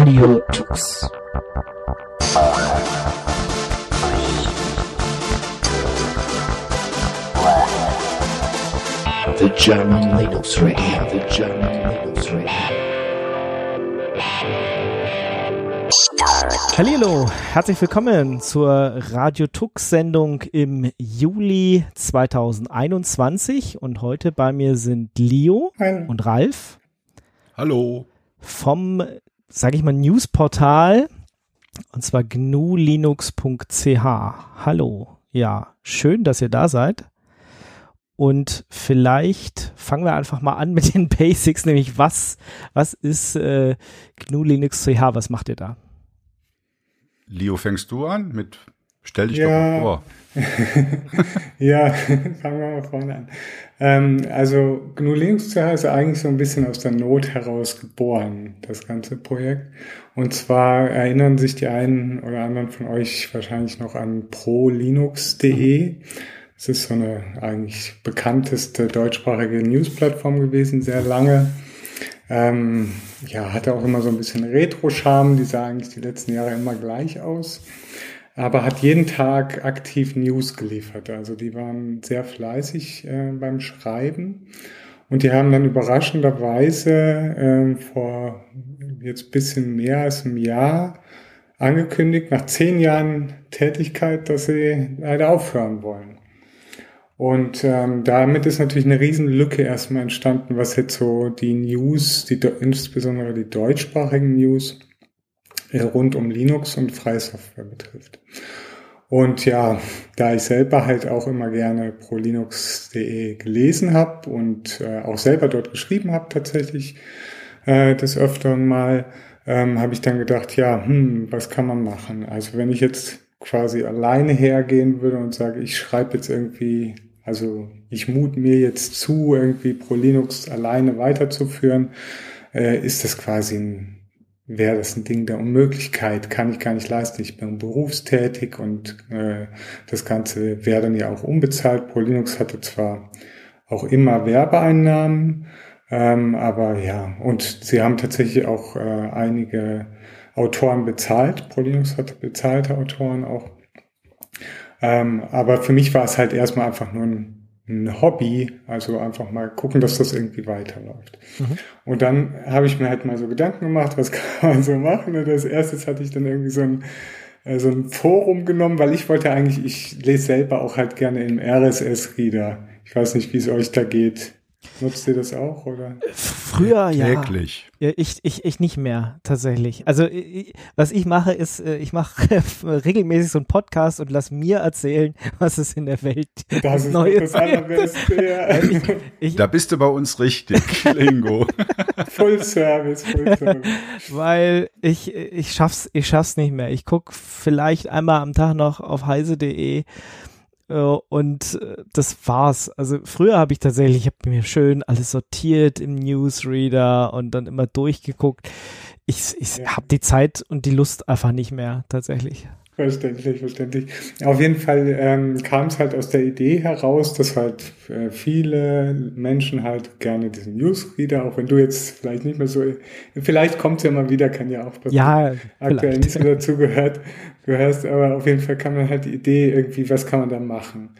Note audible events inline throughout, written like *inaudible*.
Radio Tux. The German Linux Radio, the German Linux Radio. Hallo, herzlich willkommen zur Radio Tux Sendung im Juli 2021 und heute bei mir sind Leo Hi. und Ralf Hallo. vom, sage ich mal, Newsportal und zwar gnulinux.ch. Hallo, ja, schön, dass ihr da seid. Und vielleicht fangen wir einfach mal an mit den *laughs* Basics, nämlich was, was ist äh, GNU Linux CH, was macht ihr da? Leo, fängst du an mit Stell dich Ja. doch mal vor. *laughs* Ja, *laughs* fangen wir mal vorne an. Ähm, also GNU Linux CH ist eigentlich so ein bisschen aus der Not heraus geboren, das ganze Projekt. Und zwar erinnern sich die einen oder anderen von euch wahrscheinlich noch an prolinux.de. Es ist so eine eigentlich bekannteste deutschsprachige News-Plattform gewesen, sehr lange. Ähm, ja, hatte auch immer so ein bisschen Retro-Charme, die sah eigentlich die letzten Jahre immer gleich aus. Aber hat jeden Tag aktiv News geliefert. Also die waren sehr fleißig äh, beim Schreiben. Und die haben dann überraschenderweise äh, vor jetzt bisschen mehr als einem Jahr angekündigt, nach zehn Jahren Tätigkeit, dass sie leider aufhören wollen. Und ähm, damit ist natürlich eine riesen Lücke erstmal entstanden, was jetzt so die News, die, insbesondere die deutschsprachigen News rund um Linux und freie Software betrifft. Und ja, da ich selber halt auch immer gerne prolinux.de gelesen habe und äh, auch selber dort geschrieben habe tatsächlich äh, des Öfteren mal, ähm, habe ich dann gedacht, ja, hm, was kann man machen? Also wenn ich jetzt quasi alleine hergehen würde und sage, ich schreibe jetzt irgendwie, also ich mut mir jetzt zu, irgendwie ProLinux alleine weiterzuführen, äh, ist das quasi ein wäre das ein Ding der Unmöglichkeit, kann ich gar nicht leisten. Ich bin berufstätig und äh, das Ganze wäre dann ja auch unbezahlt. ProLinux hatte zwar auch immer Werbeeinnahmen, ähm, aber ja, und sie haben tatsächlich auch äh, einige Autoren bezahlt. ProLinux hatte bezahlte Autoren auch. Ähm, aber für mich war es halt erstmal einfach nur ein, ein Hobby, also einfach mal gucken, dass das irgendwie weiterläuft. Mhm. Und dann habe ich mir halt mal so Gedanken gemacht, was *laughs* kann man so machen. Und als erstes hatte ich dann irgendwie so ein, äh, so ein Forum genommen, weil ich wollte eigentlich, ich lese selber auch halt gerne im RSS-Reader. Ich weiß nicht, wie es euch da geht. Nutzt ihr das auch, oder? Früher, ja. Täglich. Ja, ich, ich, ich nicht mehr, tatsächlich. Also, ich, was ich mache, ist, äh, ich mache *laughs* regelmäßig so einen Podcast und lass mir erzählen, was es in der Welt Das ist Neues doch das allerbeste. Ja. *laughs* ich, ich, Da bist du bei uns richtig, Lingo. *laughs* Full Service, Full Service. weil ich, ich schaff's, ich schaff's nicht mehr. Ich guck vielleicht einmal am Tag noch auf heise.de und äh, das war's. Also früher habe ich tatsächlich, ich habe mir schön alles sortiert im Newsreader und dann immer durchgeguckt. Ich, ich Ja. habe die Zeit und die Lust einfach nicht mehr, tatsächlich. Verständlich, verständlich. Auf jeden Fall ähm, kam es halt aus der Idee heraus, dass halt äh, viele Menschen halt gerne diesen Newsreader, auch wenn du jetzt vielleicht nicht mehr so, vielleicht kommt es ja mal wieder, kann ja auch passieren. Ja, aktuell vielleicht. nicht so dazu gehört, gehörst, aber auf jeden Fall kam dann halt die Idee irgendwie, was kann man da machen?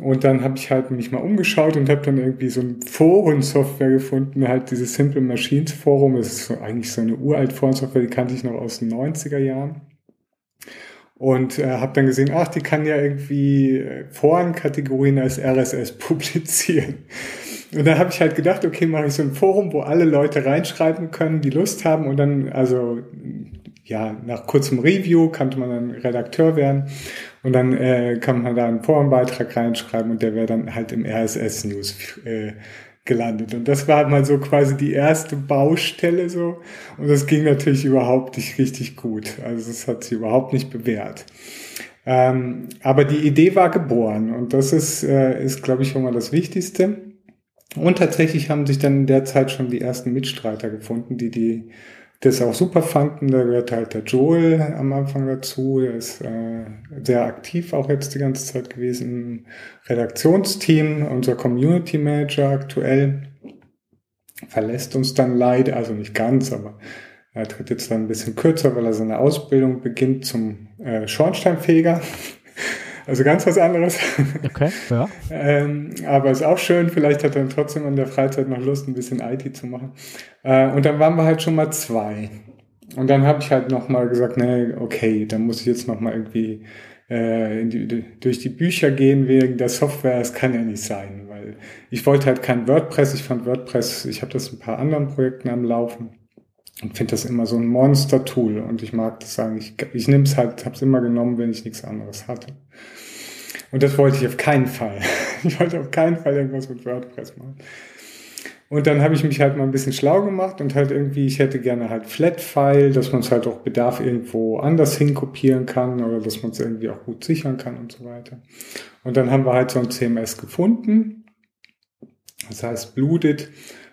Und dann habe ich halt mich mal umgeschaut und habe dann irgendwie so ein Forensoftware gefunden, halt dieses Simple Machines Forum, das ist eigentlich so eine uralt Forensoftware, die kannte ich noch aus den 90er Jahren. Und äh, habe dann gesehen, ach, die kann ja irgendwie äh, Forenkategorien als RSS publizieren. Und dann habe ich halt gedacht, okay, mache ich so ein Forum, wo alle Leute reinschreiben können, die Lust haben. Und dann, also ja, nach kurzem Review kannte man dann Redakteur werden. Und dann äh, kann man da einen Forenbeitrag reinschreiben und der wäre dann halt im RSS-News äh, gelandet. Und das war mal so quasi die erste Baustelle so. Und das ging natürlich überhaupt nicht richtig gut. Also es hat sich überhaupt nicht bewährt. Ähm, aber die Idee war geboren und das ist, äh, ist glaube ich, immer das Wichtigste. Und tatsächlich haben sich dann in der Zeit schon die ersten Mitstreiter gefunden, die die das auch super fanden. Da gehört halt der Joel am Anfang dazu. Der ist äh, sehr aktiv auch jetzt die ganze Zeit gewesen im Redaktionsteam, unser Community Manager aktuell. Verlässt uns dann leider, also nicht ganz, aber Er tritt jetzt dann ein bisschen kürzer, weil er seine Ausbildung beginnt zum äh, Schornsteinfeger. Also ganz was anderes. *laughs* Okay, ja. ähm, aber ist auch schön. Vielleicht hat er dann trotzdem in der Freizeit noch Lust, ein bisschen IT zu machen. Äh, und dann waren wir halt schon mal zwei. Und dann habe ich halt noch mal gesagt, nee, okay, dann muss ich jetzt noch mal irgendwie äh, die, durch die Bücher gehen wegen der Software. Das kann ja nicht sein, weil ich wollte halt kein WordPress. Ich fand WordPress, ich habe das in ein paar anderen Projekten am Laufen und finde das immer so ein Monster-Tool und ich mag das eigentlich. Ich, ich nehme es halt, habe es immer genommen, wenn ich nichts anderes hatte. Und das wollte ich auf keinen Fall. *laughs* Ich wollte auf keinen Fall irgendwas mit WordPress machen. Und dann habe ich mich halt mal ein bisschen schlau gemacht und halt irgendwie, ich hätte gerne halt Flat-File, dass man es halt auch Bedarf irgendwo anders hinkopieren kann oder dass man es irgendwie auch gut sichern kann und so weiter. Und dann haben wir halt so ein CMS gefunden. Das heißt Bluted,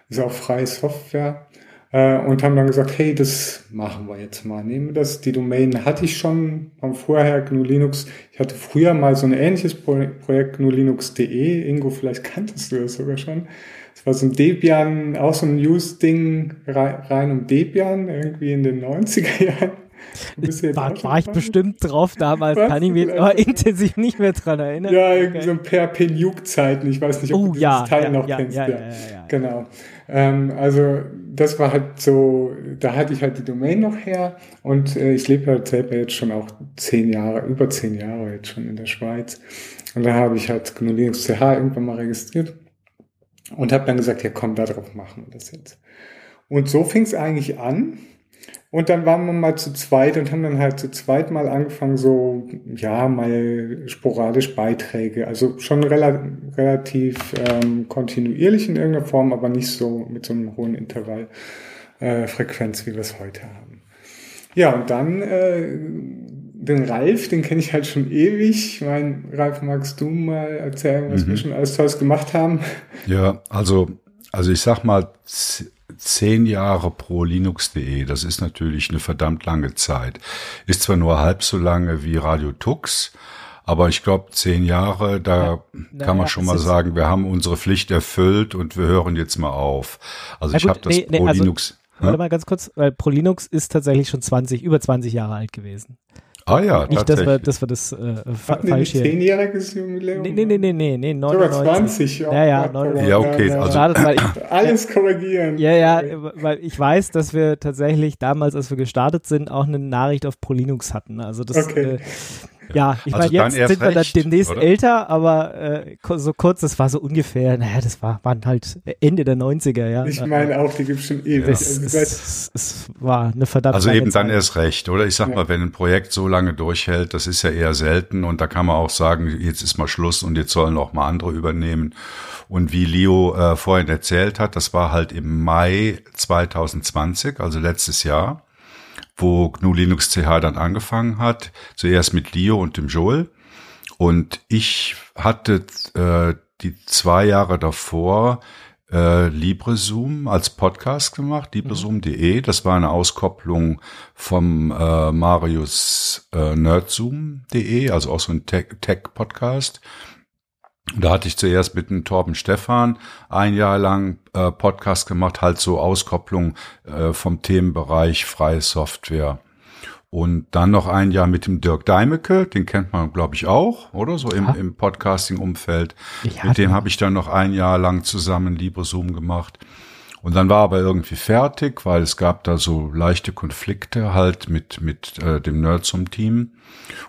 ist auch freie Software und haben dann gesagt, hey, das machen wir jetzt mal. Nehmen wir das. Die Domain hatte ich schon von vorher, GNU Linux. Ich hatte früher mal so ein ähnliches Projekt, GNU-Linux.de. Ingo, vielleicht kanntest du das sogar schon. Das war so ein Debian, auch so ein News-Ding rein um Debian, irgendwie in den 90er Jahren. War, war ich bestimmt drauf damals, Was? kann ich mich aber intensiv nicht mehr dran erinnern. Ja, irgendwie okay. so Nuke-Zeiten. Ich weiß nicht, ob oh, du ja, Teil ja, noch ja, kennst. Ja, genau. Ähm, also das war halt so, da hatte ich halt die Domain noch her und äh, ich lebe halt selber jetzt schon auch zehn Jahre, über zehn Jahre jetzt schon in der Schweiz. Und da habe ich halt GNU Linux CH irgendwann mal registriert und habe dann gesagt, ja komm, da drauf machen wir das jetzt. Und so fing es eigentlich an. Und dann waren wir mal zu zweit und haben dann halt zu zweit mal angefangen, so, ja, mal sporadisch Beiträge. Also schon rela relativ ähm, kontinuierlich in irgendeiner Form, aber nicht so mit so einem hohen Intervallfrequenz, äh, wie wir es heute haben. Ja, und dann äh, den Ralf, den kenne ich halt schon ewig. Ich meine, Ralf, magst du mal erzählen, was mhm. wir schon alles Tolles gemacht haben? Ja, also, also ich sag mal, zehn Jahre pro Linux.de, das ist natürlich eine verdammt lange Zeit. Ist zwar nur halb so lange wie Radio Tux, aber ich glaube, zehn Jahre, da ja, kann man ja, schon mal sagen, wir haben unsere Pflicht erfüllt und wir hören jetzt mal auf. Also ich habe das nee, pro nee, also, Linux. Warte mal ganz kurz, weil Pro Linux ist tatsächlich schon 20, über 20 Jahre alt gewesen. Ah ja, Nicht, dass wir, dass wir das äh, fa falsch hier... Zehnjähriges Jubiläum? Nee, nee, nee, nee, nee, nee 99. Sogar 20. Ja, ja, 99. Ja, okay. Also, *laughs* Alles korrigieren. Ja, ja, weil ich weiß, dass wir tatsächlich damals, als wir gestartet sind, auch eine Nachricht auf ProLinux hatten. Also das... Okay. Äh, ja, ich also meine, jetzt sind wir recht, dann demnächst oder? älter, aber äh, so kurz, das war so ungefähr, naja, das war, waren halt Ende der 90er, ja. Ich meine auch, die gibt es schon ewig. Es, also es, es, war eine verdammte Also eben Zeit. dann erst recht, oder? Ich sag ja. mal, wenn ein Projekt so lange durchhält, das ist ja eher selten und da kann man auch sagen, jetzt ist mal Schluss und jetzt sollen auch mal andere übernehmen. Und wie Leo äh, vorhin erzählt hat, das war halt im Mai 2020, also letztes Jahr wo GNU Linux CH dann angefangen hat. Zuerst mit Leo und dem Joel. Und ich hatte äh, die zwei Jahre davor äh, LibreZoom als Podcast gemacht, librezoom.de. Das war eine Auskopplung vom äh, Marius äh, nerdzoom.de, also auch so ein Tech-Podcast. Tech da hatte ich zuerst mit dem Torben Stefan ein Jahr lang äh, Podcast gemacht, halt so Auskopplung äh, vom Themenbereich freie Software. Und dann noch ein Jahr mit dem Dirk Deimecke, den kennt man, glaube ich, auch, oder? So im, im Podcasting-Umfeld. Mit dem habe ich dann noch ein Jahr lang zusammen LibreZoom gemacht. Und dann war aber irgendwie fertig, weil es gab da so leichte Konflikte halt mit, mit äh, dem Nerdsum-Team.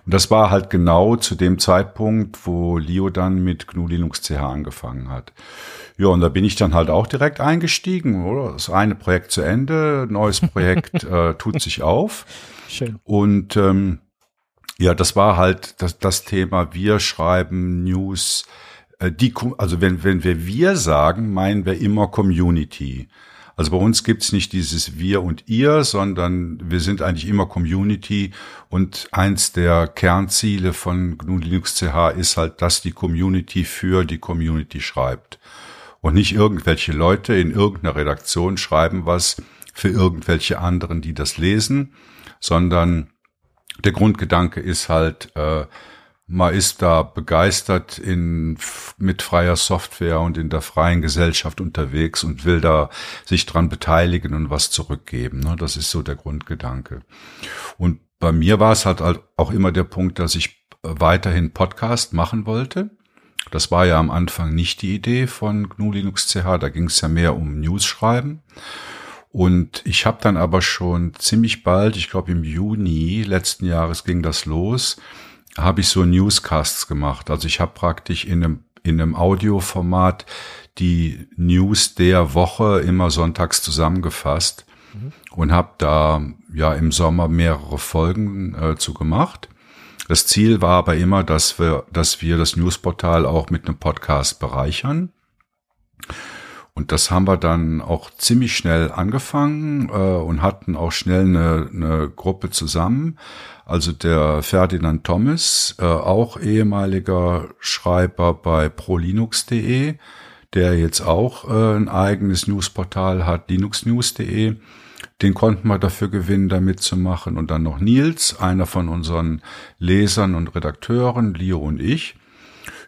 Und das war halt genau zu dem Zeitpunkt, wo Leo dann mit GNU Linux CH angefangen hat. Ja, und da bin ich dann halt auch direkt eingestiegen, oder? Das eine Projekt zu Ende, neues Projekt *laughs* äh, tut sich auf. Schön. Und ähm, ja, das war halt das, das Thema, wir schreiben News, die, also wenn, wenn wir wir sagen, meinen wir immer Community. Also bei uns gibt's nicht dieses Wir und ihr, sondern wir sind eigentlich immer Community und eins der Kernziele von GNU Linux CH ist halt, dass die Community für die Community schreibt. Und nicht irgendwelche Leute in irgendeiner Redaktion schreiben was für irgendwelche anderen, die das lesen, sondern der Grundgedanke ist halt, äh, man ist da begeistert in, mit freier Software und in der freien Gesellschaft unterwegs und will da sich dran beteiligen und was zurückgeben. Ne? Das ist so der Grundgedanke. Und bei mir war es halt auch immer der Punkt, dass ich weiterhin Podcast machen wollte. Das war ja am Anfang nicht die Idee von GNU Linux CH, da ging es ja mehr um News schreiben. Und ich habe dann aber schon ziemlich bald, ich glaube im Juni letzten Jahres ging das los, habe ich so Newscasts gemacht. Also ich habe praktisch in einem, in einem Audioformat die News der Woche immer sonntags zusammengefasst mhm. und habe da ja im Sommer mehrere Folgen äh, zu gemacht. Das Ziel war aber immer, dass wir, dass wir das Newsportal auch mit einem Podcast bereichern. Und das haben wir dann auch ziemlich schnell angefangen äh, und hatten auch schnell eine, eine Gruppe zusammen. Also der Ferdinand Thomas, äh, auch ehemaliger Schreiber bei prolinux.de, der jetzt auch äh, ein eigenes Newsportal hat, linuxnews.de. Den konnten wir dafür gewinnen, da mitzumachen. Und dann noch Nils, einer von unseren Lesern und Redakteuren, Leo und ich.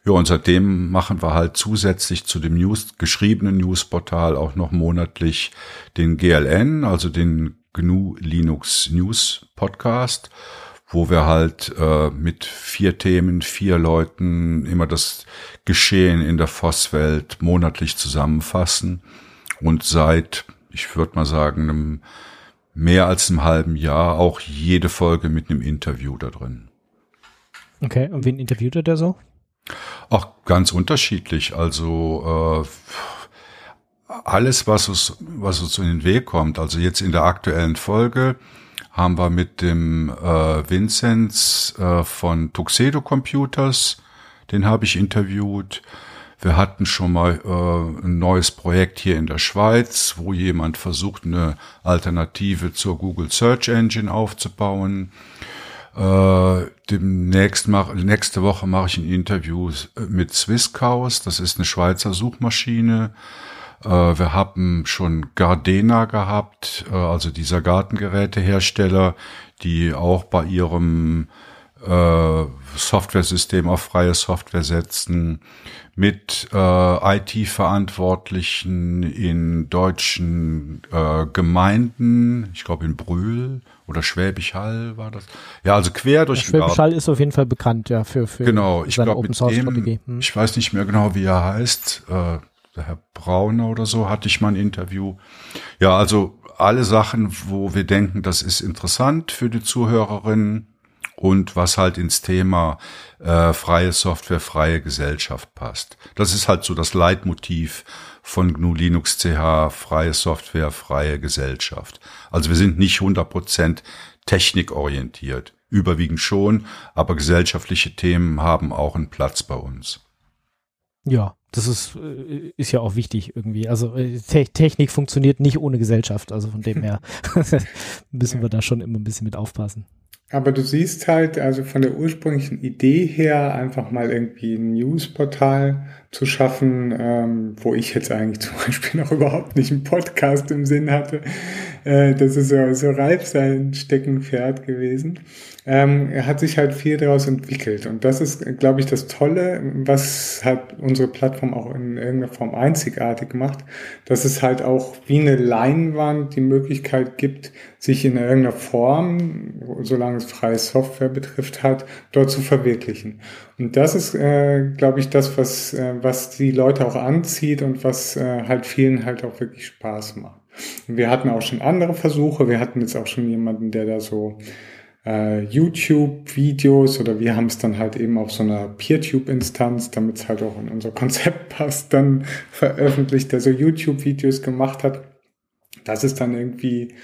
Ja, und seitdem machen wir halt zusätzlich zu dem News, geschriebenen Newsportal auch noch monatlich den GLN, also den GNU Linux News Podcast, wo wir halt äh, mit vier Themen, vier Leuten immer das Geschehen in der FOSS-Welt monatlich zusammenfassen. Und seit, ich würde mal sagen, einem mehr als einem halben Jahr auch jede Folge mit einem Interview da drin. Okay, und wen interviewt er da so? Auch ganz unterschiedlich. Also äh, alles, was uns, was uns in den Weg kommt. Also jetzt in der aktuellen Folge haben wir mit dem äh, Vinzenz äh, von Tuxedo Computers, den habe ich interviewt. Wir hatten schon mal äh, ein neues Projekt hier in der Schweiz, wo jemand versucht, eine Alternative zur Google Search Engine aufzubauen. Äh, demnächst mach, nächste Woche mache ich ein Interview mit Swisscaus. Das ist eine Schweizer Suchmaschine. Äh, wir haben schon Gardena gehabt, äh, also dieser Gartengerätehersteller, die auch bei ihrem äh, Software-System auf freie Software setzen, mit äh, IT-Verantwortlichen in deutschen äh, Gemeinden, ich glaube in Brühl oder Schwäbisch Hall war das. Ja, also quer durch ja, Schwäbisch Hall ist auf jeden Fall bekannt, ja, für, für genau, ich glaube mit dem, hm. ich weiß nicht mehr genau, wie er heißt, äh, der Herr Brauner oder so, hatte ich mal ein Interview. Ja, also alle Sachen, wo wir denken, das ist interessant für die Zuhörerinnen und was halt ins Thema äh, freie Software, freie Gesellschaft passt. Das ist halt so das Leitmotiv von GNU Linux CH, freie Software, freie Gesellschaft. Also wir sind nicht 100% technikorientiert, überwiegend schon, aber gesellschaftliche Themen haben auch einen Platz bei uns. Ja, das ist, äh, ist ja auch wichtig irgendwie. Also äh, Te Technik funktioniert nicht ohne Gesellschaft. Also von dem her *laughs* *laughs* müssen wir da schon immer ein bisschen mit aufpassen. Aber du siehst halt, also von der ursprünglichen Idee her, einfach mal irgendwie ein Newsportal zu schaffen, ähm, wo ich jetzt eigentlich *laughs* zum Beispiel noch überhaupt nicht einen Podcast im Sinn hatte. Äh, das ist so, so Ralf sein Steckenpferd gewesen. Ähm, er hat sich halt viel daraus entwickelt. Und das ist, glaube ich, das Tolle, was halt unsere Plattform auch in irgendeiner Form einzigartig macht, dass es halt auch wie eine Leinwand die Möglichkeit gibt, sich in irgendeiner Form, solange es freie Software betrifft hat, dort zu verwirklichen. Und das ist, äh, glaube ich, das, was, äh, was die Leute auch anzieht und was äh, halt vielen halt auch wirklich Spaß macht. Wir hatten auch schon andere Versuche. Wir hatten jetzt auch schon jemanden, der da so äh, YouTube-Videos oder wir haben es dann halt eben auf so einer PeerTube-Instanz, damit es halt auch in unser Konzept *laughs* passt, dann veröffentlicht, der so YouTube-Videos gemacht hat. Das ist dann irgendwie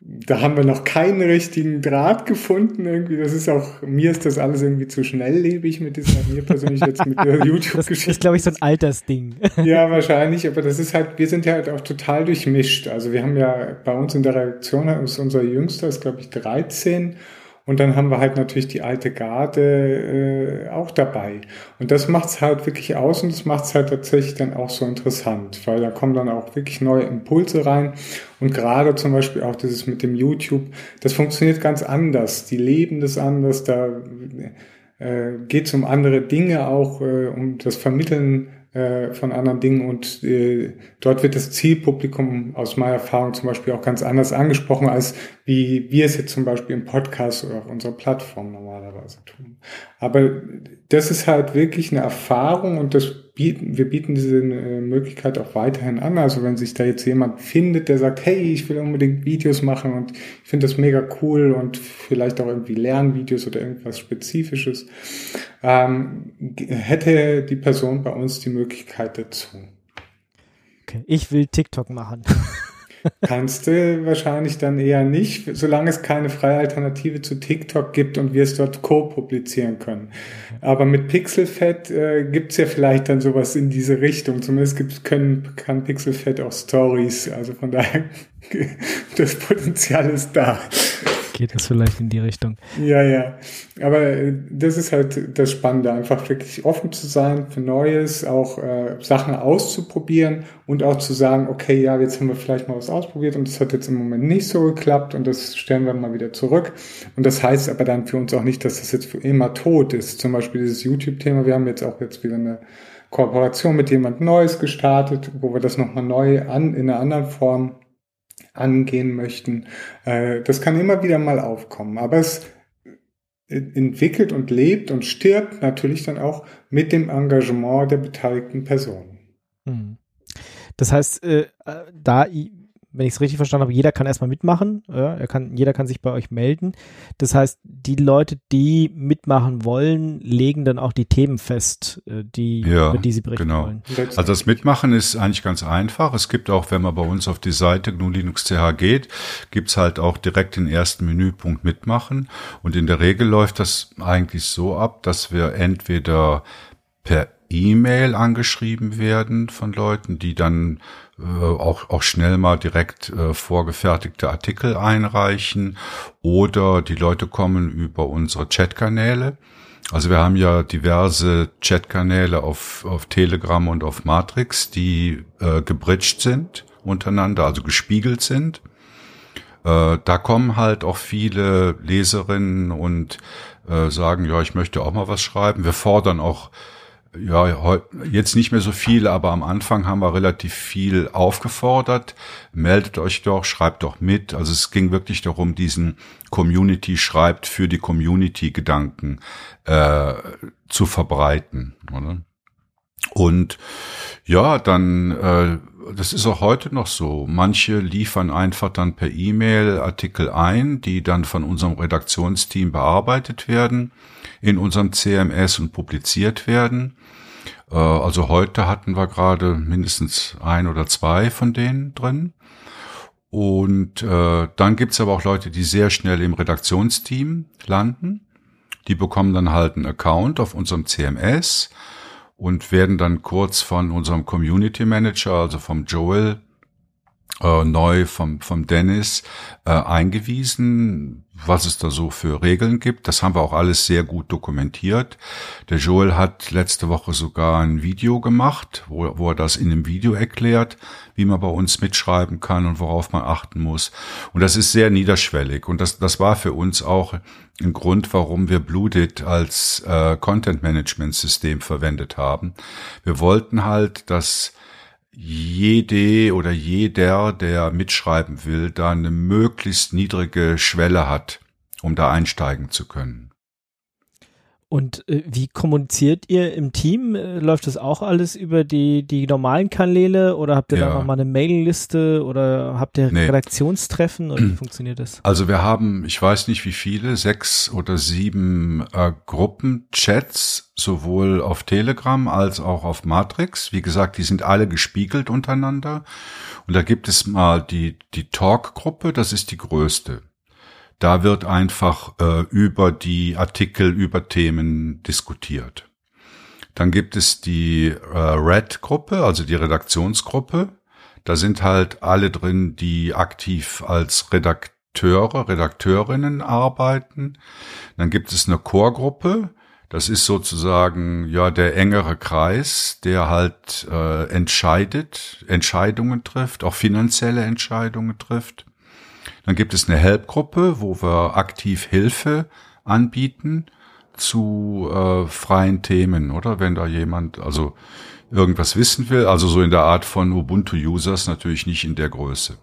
da haben wir noch keinen richtigen Draht gefunden irgendwie. Das ist auch, mir ist das alles irgendwie zu schnelllebig mit dieser, mir persönlich jetzt mit der *laughs* YouTube-Geschichte. Das ist, glaube ich, so ein Altersding. ja, wahrscheinlich, aber das ist halt, wir sind ja halt auch total durchmischt. Also wir haben ja bei uns in der Redaktion, ist unser Jüngster, ist glaube ich 13 und dann haben wir halt natürlich die alte Garde äh, auch dabei. Und das macht's halt wirklich aus und das macht's halt tatsächlich dann auch so interessant, weil da kommen dann auch wirklich neue Impulse rein. Und gerade zum Beispiel auch dieses mit dem YouTube, das funktioniert ganz anders. Die leben das anders. Da äh, geht es um andere Dinge auch, äh, um das Vermitteln äh, von anderen Dingen und äh, dort wird das Zielpublikum aus meiner Erfahrung zum Beispiel auch ganz anders angesprochen, als wie wir es jetzt zum Beispiel im Podcast oder auf unserer Plattform normalerweise tun. Aber das ist halt wirklich eine Erfahrung und das bieten, wir bieten diese äh, Möglichkeit auch weiterhin an. Also wenn sich da jetzt jemand findet, der sagt, hey, ich will unbedingt Videos machen und ich finde das mega cool und vielleicht auch irgendwie Lernvideos oder irgendwas Spezifisches, ähm, hätte die Person bei uns die Möglichkeit dazu. Okay, ich will TikTok machen. *laughs* Kannst du wahrscheinlich dann eher nicht, solange es keine freie Alternative zu TikTok gibt und wir es dort co-publizieren können. Aber mit Pixelfed äh, gibt es ja vielleicht dann sowas in diese Richtung. Zumindest gibt's, können, kann Pixelfed auch Stories. Also von daher, *laughs* das Potenzial ist da geht es vielleicht in die Richtung. Ja, ja. Aber äh, das ist halt das Spannende, einfach wirklich offen zu sein für Neues, auch äh, Sachen auszuprobieren und auch zu sagen, okay, ja, jetzt haben wir vielleicht mal was ausprobiert und das hat jetzt im Moment nicht so geklappt und das stellen wir mal wieder zurück. Und das heißt aber dann für uns auch nicht, dass das jetzt für immer tot ist. Zum Beispiel dieses YouTube-Thema, wir haben jetzt auch jetzt wieder eine Kooperation mit jemand Neues gestartet, wo wir das nochmal neu an, in einer anderen Form angehen möchten. Äh, das kann immer wieder mal aufkommen, aber es entwickelt und lebt und stirbt natürlich dann auch mit dem Engagement der beteiligten Personen. Hm. Das heißt, äh, da wenn ich es richtig verstanden habe, jeder kann erstmal mitmachen. Ja, er kann, jeder kann sich bei euch melden. Das heißt, die Leute, die mitmachen wollen, legen dann auch die Themen fest, äh, die, ja, über die sie berichten genau. wollen. Also das Mitmachen ist eigentlich ganz einfach. Es gibt auch, wenn man bei uns auf die Seite GNU Linux CH geht, gibt's halt auch direkt den ersten Menüpunkt Mitmachen. Und in der Regel läuft das eigentlich so ab, dass wir entweder per E-Mail angeschrieben werden von Leuten, die dann äh, auch, auch schnell mal direkt äh, vorgefertigte Artikel einreichen oder die Leute kommen über unsere Chatkanäle. Also wir haben ja diverse Chatkanäle auf, auf Telegram und auf Matrix, die äh, gebridged sind untereinander, also gespiegelt sind. Äh, da kommen halt auch viele Leserinnen und äh, sagen, ja, ich möchte auch mal was schreiben. Wir fordern auch ja, jetzt nicht mehr so viel, aber am Anfang haben wir relativ viel aufgefordert. Meldet euch doch, schreibt doch mit. Also es ging wirklich darum, diesen Community schreibt für die Community Gedanken äh, zu verbreiten. Oder? Und ja, dann, äh, das ist auch heute noch so. Manche liefern einfach dann per E-Mail Artikel ein, die dann von unserem Redaktionsteam bearbeitet werden in unserem CMS und publiziert werden. Äh, also heute hatten wir gerade mindestens ein oder zwei von denen drin. Und äh, dann gibt's aber auch Leute, die sehr schnell im Redaktionsteam landen. Die bekommen dann halt einen Account auf unserem CMS und werden dann kurz von unserem Community Manager, also vom Joel, äh, neu vom, vom Dennis äh, eingewiesen, was es da so für Regeln gibt. Das haben wir auch alles sehr gut dokumentiert. Der Joel hat letzte Woche sogar ein Video gemacht, wo, wo er das in einem Video erklärt, wie man bei uns mitschreiben kann und worauf man achten muss. Und das ist sehr niederschwellig. Und das, das war für uns auch ein Grund, warum wir Bluedit als äh, Content Management System verwendet haben. Wir wollten halt, dass jede oder jeder, der mitschreiben will, da eine möglichst niedrige Schwelle hat, um da einsteigen zu können. Und äh, wie kommuniziert ihr im Team? Äh, läuft das auch alles über die, die normalen Kanäle oder habt ihr ja. da nochmal eine Mailingliste oder habt ihr nee. Redaktionstreffen oder wie *clears throat* funktioniert das? Also wir haben, ich weiß nicht wie viele, sechs oder sieben äh, Gruppenchats, sowohl auf Telegram als auch auf Matrix. Wie gesagt, die sind alle gespiegelt untereinander. Und da gibt es mal die, die Talk-Gruppe, das ist die größte. Da wird einfach äh, über die Artikel, über Themen diskutiert. Dann gibt es die äh, Red-Gruppe, also die Redaktionsgruppe. Da sind halt alle drin, die aktiv als Redakteure, Redakteurinnen arbeiten. Dann gibt es eine Chorgruppe. Das ist sozusagen ja der engere Kreis, der halt äh, entscheidet, Entscheidungen trifft, auch finanzielle Entscheidungen trifft. Dann gibt es eine Help-Gruppe, wo wir aktiv Hilfe anbieten zu äh, freien Themen, oder? Wenn da jemand also irgendwas wissen will, also so in der Art von Ubuntu-Users, natürlich nicht in der Größe.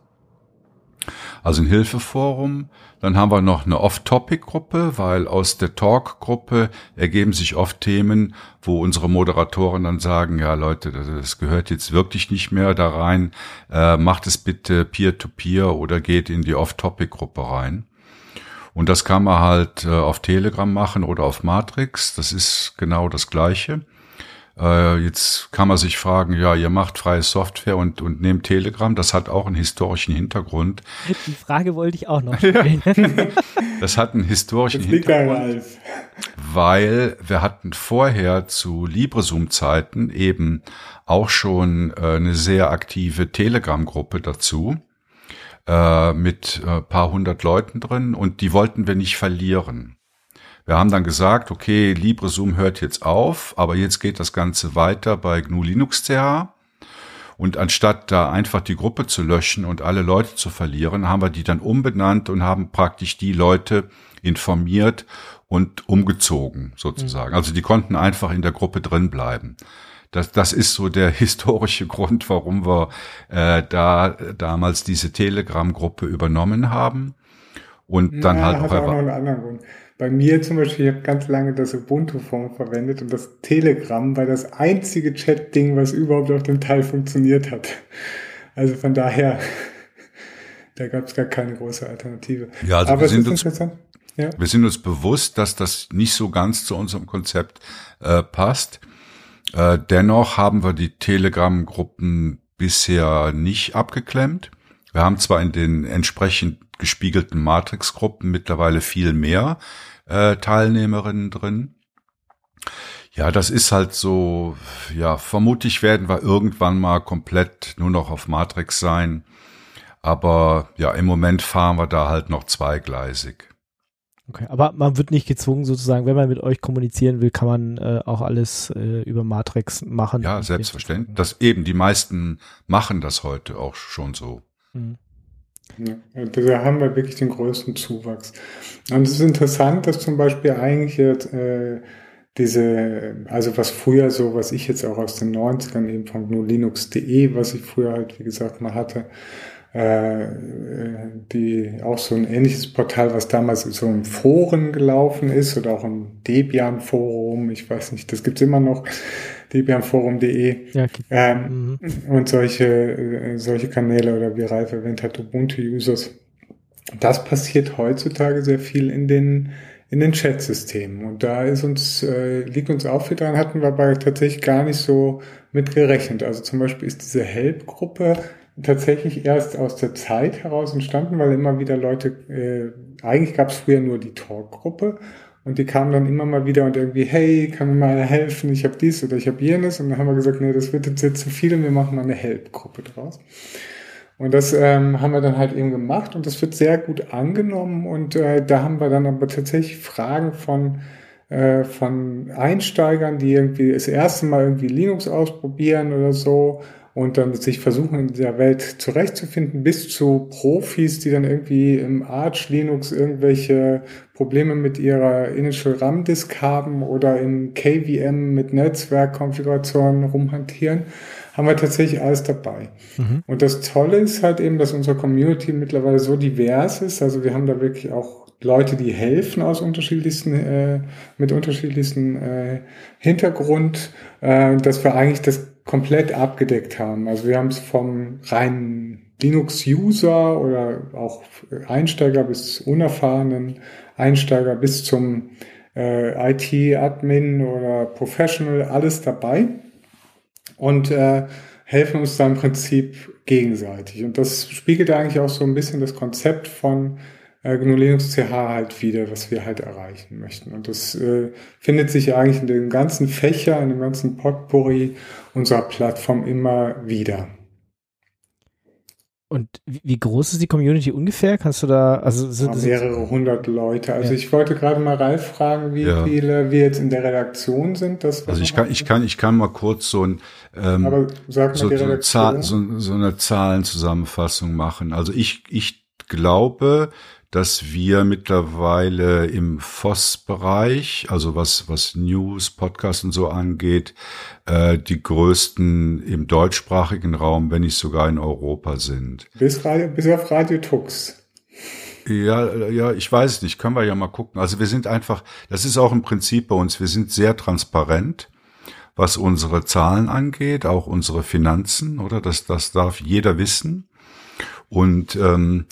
Also ein Hilfeforum. Dann haben wir noch eine Off-Topic-Gruppe, weil aus der Talk-Gruppe ergeben sich oft Themen, wo unsere Moderatoren dann sagen, ja Leute, das gehört jetzt wirklich nicht mehr da rein, äh, macht es bitte Peer-to-Peer -Peer oder geht in die Off-Topic-Gruppe rein. Und das kann man halt äh, auf Telegram machen oder auf Matrix. Das ist genau das Gleiche. Äh, jetzt kann man sich fragen, ja, ihr macht freie Software und, und nehmt Telegram, das hat auch einen historischen Hintergrund. Die Frage wollte ich auch noch *laughs* stellen. das hat einen historischen Hintergrund, weil wir hatten vorher zu LibreZoom-Zeiten eben auch schon äh, eine sehr aktive Telegram-Gruppe dazu äh, mit äh, paar hundert Leuten drin und die wollten wir nicht verlieren. Wir haben dann gesagt, okay, LibreZoom hört jetzt auf, aber jetzt geht das Ganze weiter bei GNU Linux CH. Und anstatt da einfach die Gruppe zu löschen und alle Leute zu verlieren, haben wir die dann umbenannt und haben praktisch die Leute informiert und umgezogen sozusagen. Mhm. Also die konnten einfach in der Gruppe drin bleiben. Das, das ist so der *laughs* historische Grund, warum wir äh, da damals diese Telegram-Gruppe übernommen haben. Und dann ja, halt auch, auch noch einen anderen Grund. Bei mir zum Beispiel, ich habe ganz lange das Ubuntu-Form verwendet und das Telegram war das einzige Chat-Ding, was überhaupt auf dem Teil funktioniert hat. Also von daher, *laughs* da gab es gar keine große Alternative. Ja, also Aber wir sind, uns, ja. wir sind uns bewusst, dass das nicht so ganz zu unserem Konzept äh, passt. Äh, dennoch haben wir die Telegram-Gruppen bisher nicht abgeklemmt. Wir haben zwar in den entsprechend gespiegelten Matrix-Gruppen mittlerweile viel mehr äh, Teilnehmerinnen drin. Ja, das ist halt so, ja, vermutlich werden wir irgendwann mal komplett nur noch auf Matrix sein. Aber ja, im Moment fahren wir da halt noch zweigleisig. Okay, aber man wird nicht gezwungen, sozusagen, wenn man mit euch kommunizieren will, kann man äh, auch alles äh, über Matrix machen. Ja, selbstverständlich. Das eben, die meisten machen das heute auch schon so. Mhm. Ja, da haben wir wirklich den größten Zuwachs. Und es ist interessant, dass zum Beispiel eigentlich jetzt äh, diese, also was früher so, was ich jetzt auch aus den 90ern eben von Linux.de, was ich früher halt, wie gesagt, mal hatte, äh, die auch so ein ähnliches Portal, was damals so im Foren gelaufen ist oder auch im Debian-Forum, ich weiß nicht, das gibt's immer noch, debianforum.de ja, ähm, mhm. und solche, äh, solche Kanäle oder wie Ralf erwähnt hat, Ubuntu-Users. Das passiert heutzutage sehr viel in den in den Chat-Systemen. Und da ist uns, äh, liegt uns auch viel dran, hatten wir aber tatsächlich gar nicht so mit gerechnet. Also zum Beispiel ist diese Help-Gruppe tatsächlich erst aus der Zeit heraus entstanden, weil immer wieder Leute, äh, eigentlich gab es früher nur die Talk-Gruppe und die kamen dann immer mal wieder und irgendwie, hey, kann mir mal helfen, ich habe dies oder ich habe jenes. Und dann haben wir gesagt, nee, das wird jetzt zu viel und wir machen mal eine Help-Gruppe draus. Und das ähm, haben wir dann halt eben gemacht und das wird sehr gut angenommen. Und äh, da haben wir dann aber tatsächlich Fragen von, äh, von Einsteigern, die irgendwie das erste Mal irgendwie Linux ausprobieren oder so und dann sich versuchen in der Welt zurechtzufinden, bis zu Profis, die dann irgendwie im Arch Linux irgendwelche Probleme mit ihrer Initial RAM Disk haben oder in KVM mit Netzwerkkonfigurationen rumhantieren, haben wir tatsächlich alles dabei. Mhm. Und das Tolle ist halt eben, dass unsere Community mittlerweile so divers ist. Also wir haben da wirklich auch Leute, die helfen aus unterschiedlichsten, äh, mit unterschiedlichsten äh, Hintergrund, äh, dass wir eigentlich das komplett abgedeckt haben. Also wir haben es vom reinen Linux-User oder auch Einsteiger bis unerfahrenen Einsteiger bis zum äh, IT-Admin oder Professional, alles dabei und äh, helfen uns da im Prinzip gegenseitig. Und das spiegelt eigentlich auch so ein bisschen das Konzept von äh, GNU Linux CH halt wieder, was wir halt erreichen möchten. Und das äh, findet sich eigentlich in den ganzen Fächern, in dem ganzen Potpourri unserer Plattform immer wieder. Und wie groß ist die Community ungefähr? Kannst du da, also sind ja, mehrere hundert Leute. Also ja. ich wollte gerade mal Ralf fragen, wie ja. viele wir jetzt in der Redaktion sind. Das also ich kann, ich kann, ich kann mal kurz so ein ähm, Aber sag mal so, die Redaktion. So, so, so eine Zahlenzusammenfassung machen. Also ich, ich glaube, dass wir mittlerweile im FOSS-Bereich, also was, was News, Podcasts und so angeht, äh, die größten im deutschsprachigen Raum, wenn nicht sogar in Europa sind. Bis, Radio, bis auf Radio Tux. Ja, ja, ich weiß nicht, können wir ja mal gucken. Also wir sind einfach, das ist auch ein Prinzip bei uns, wir sind sehr transparent, was unsere Zahlen angeht, auch unsere Finanzen, oder? Das, das darf jeder wissen. Und ähm,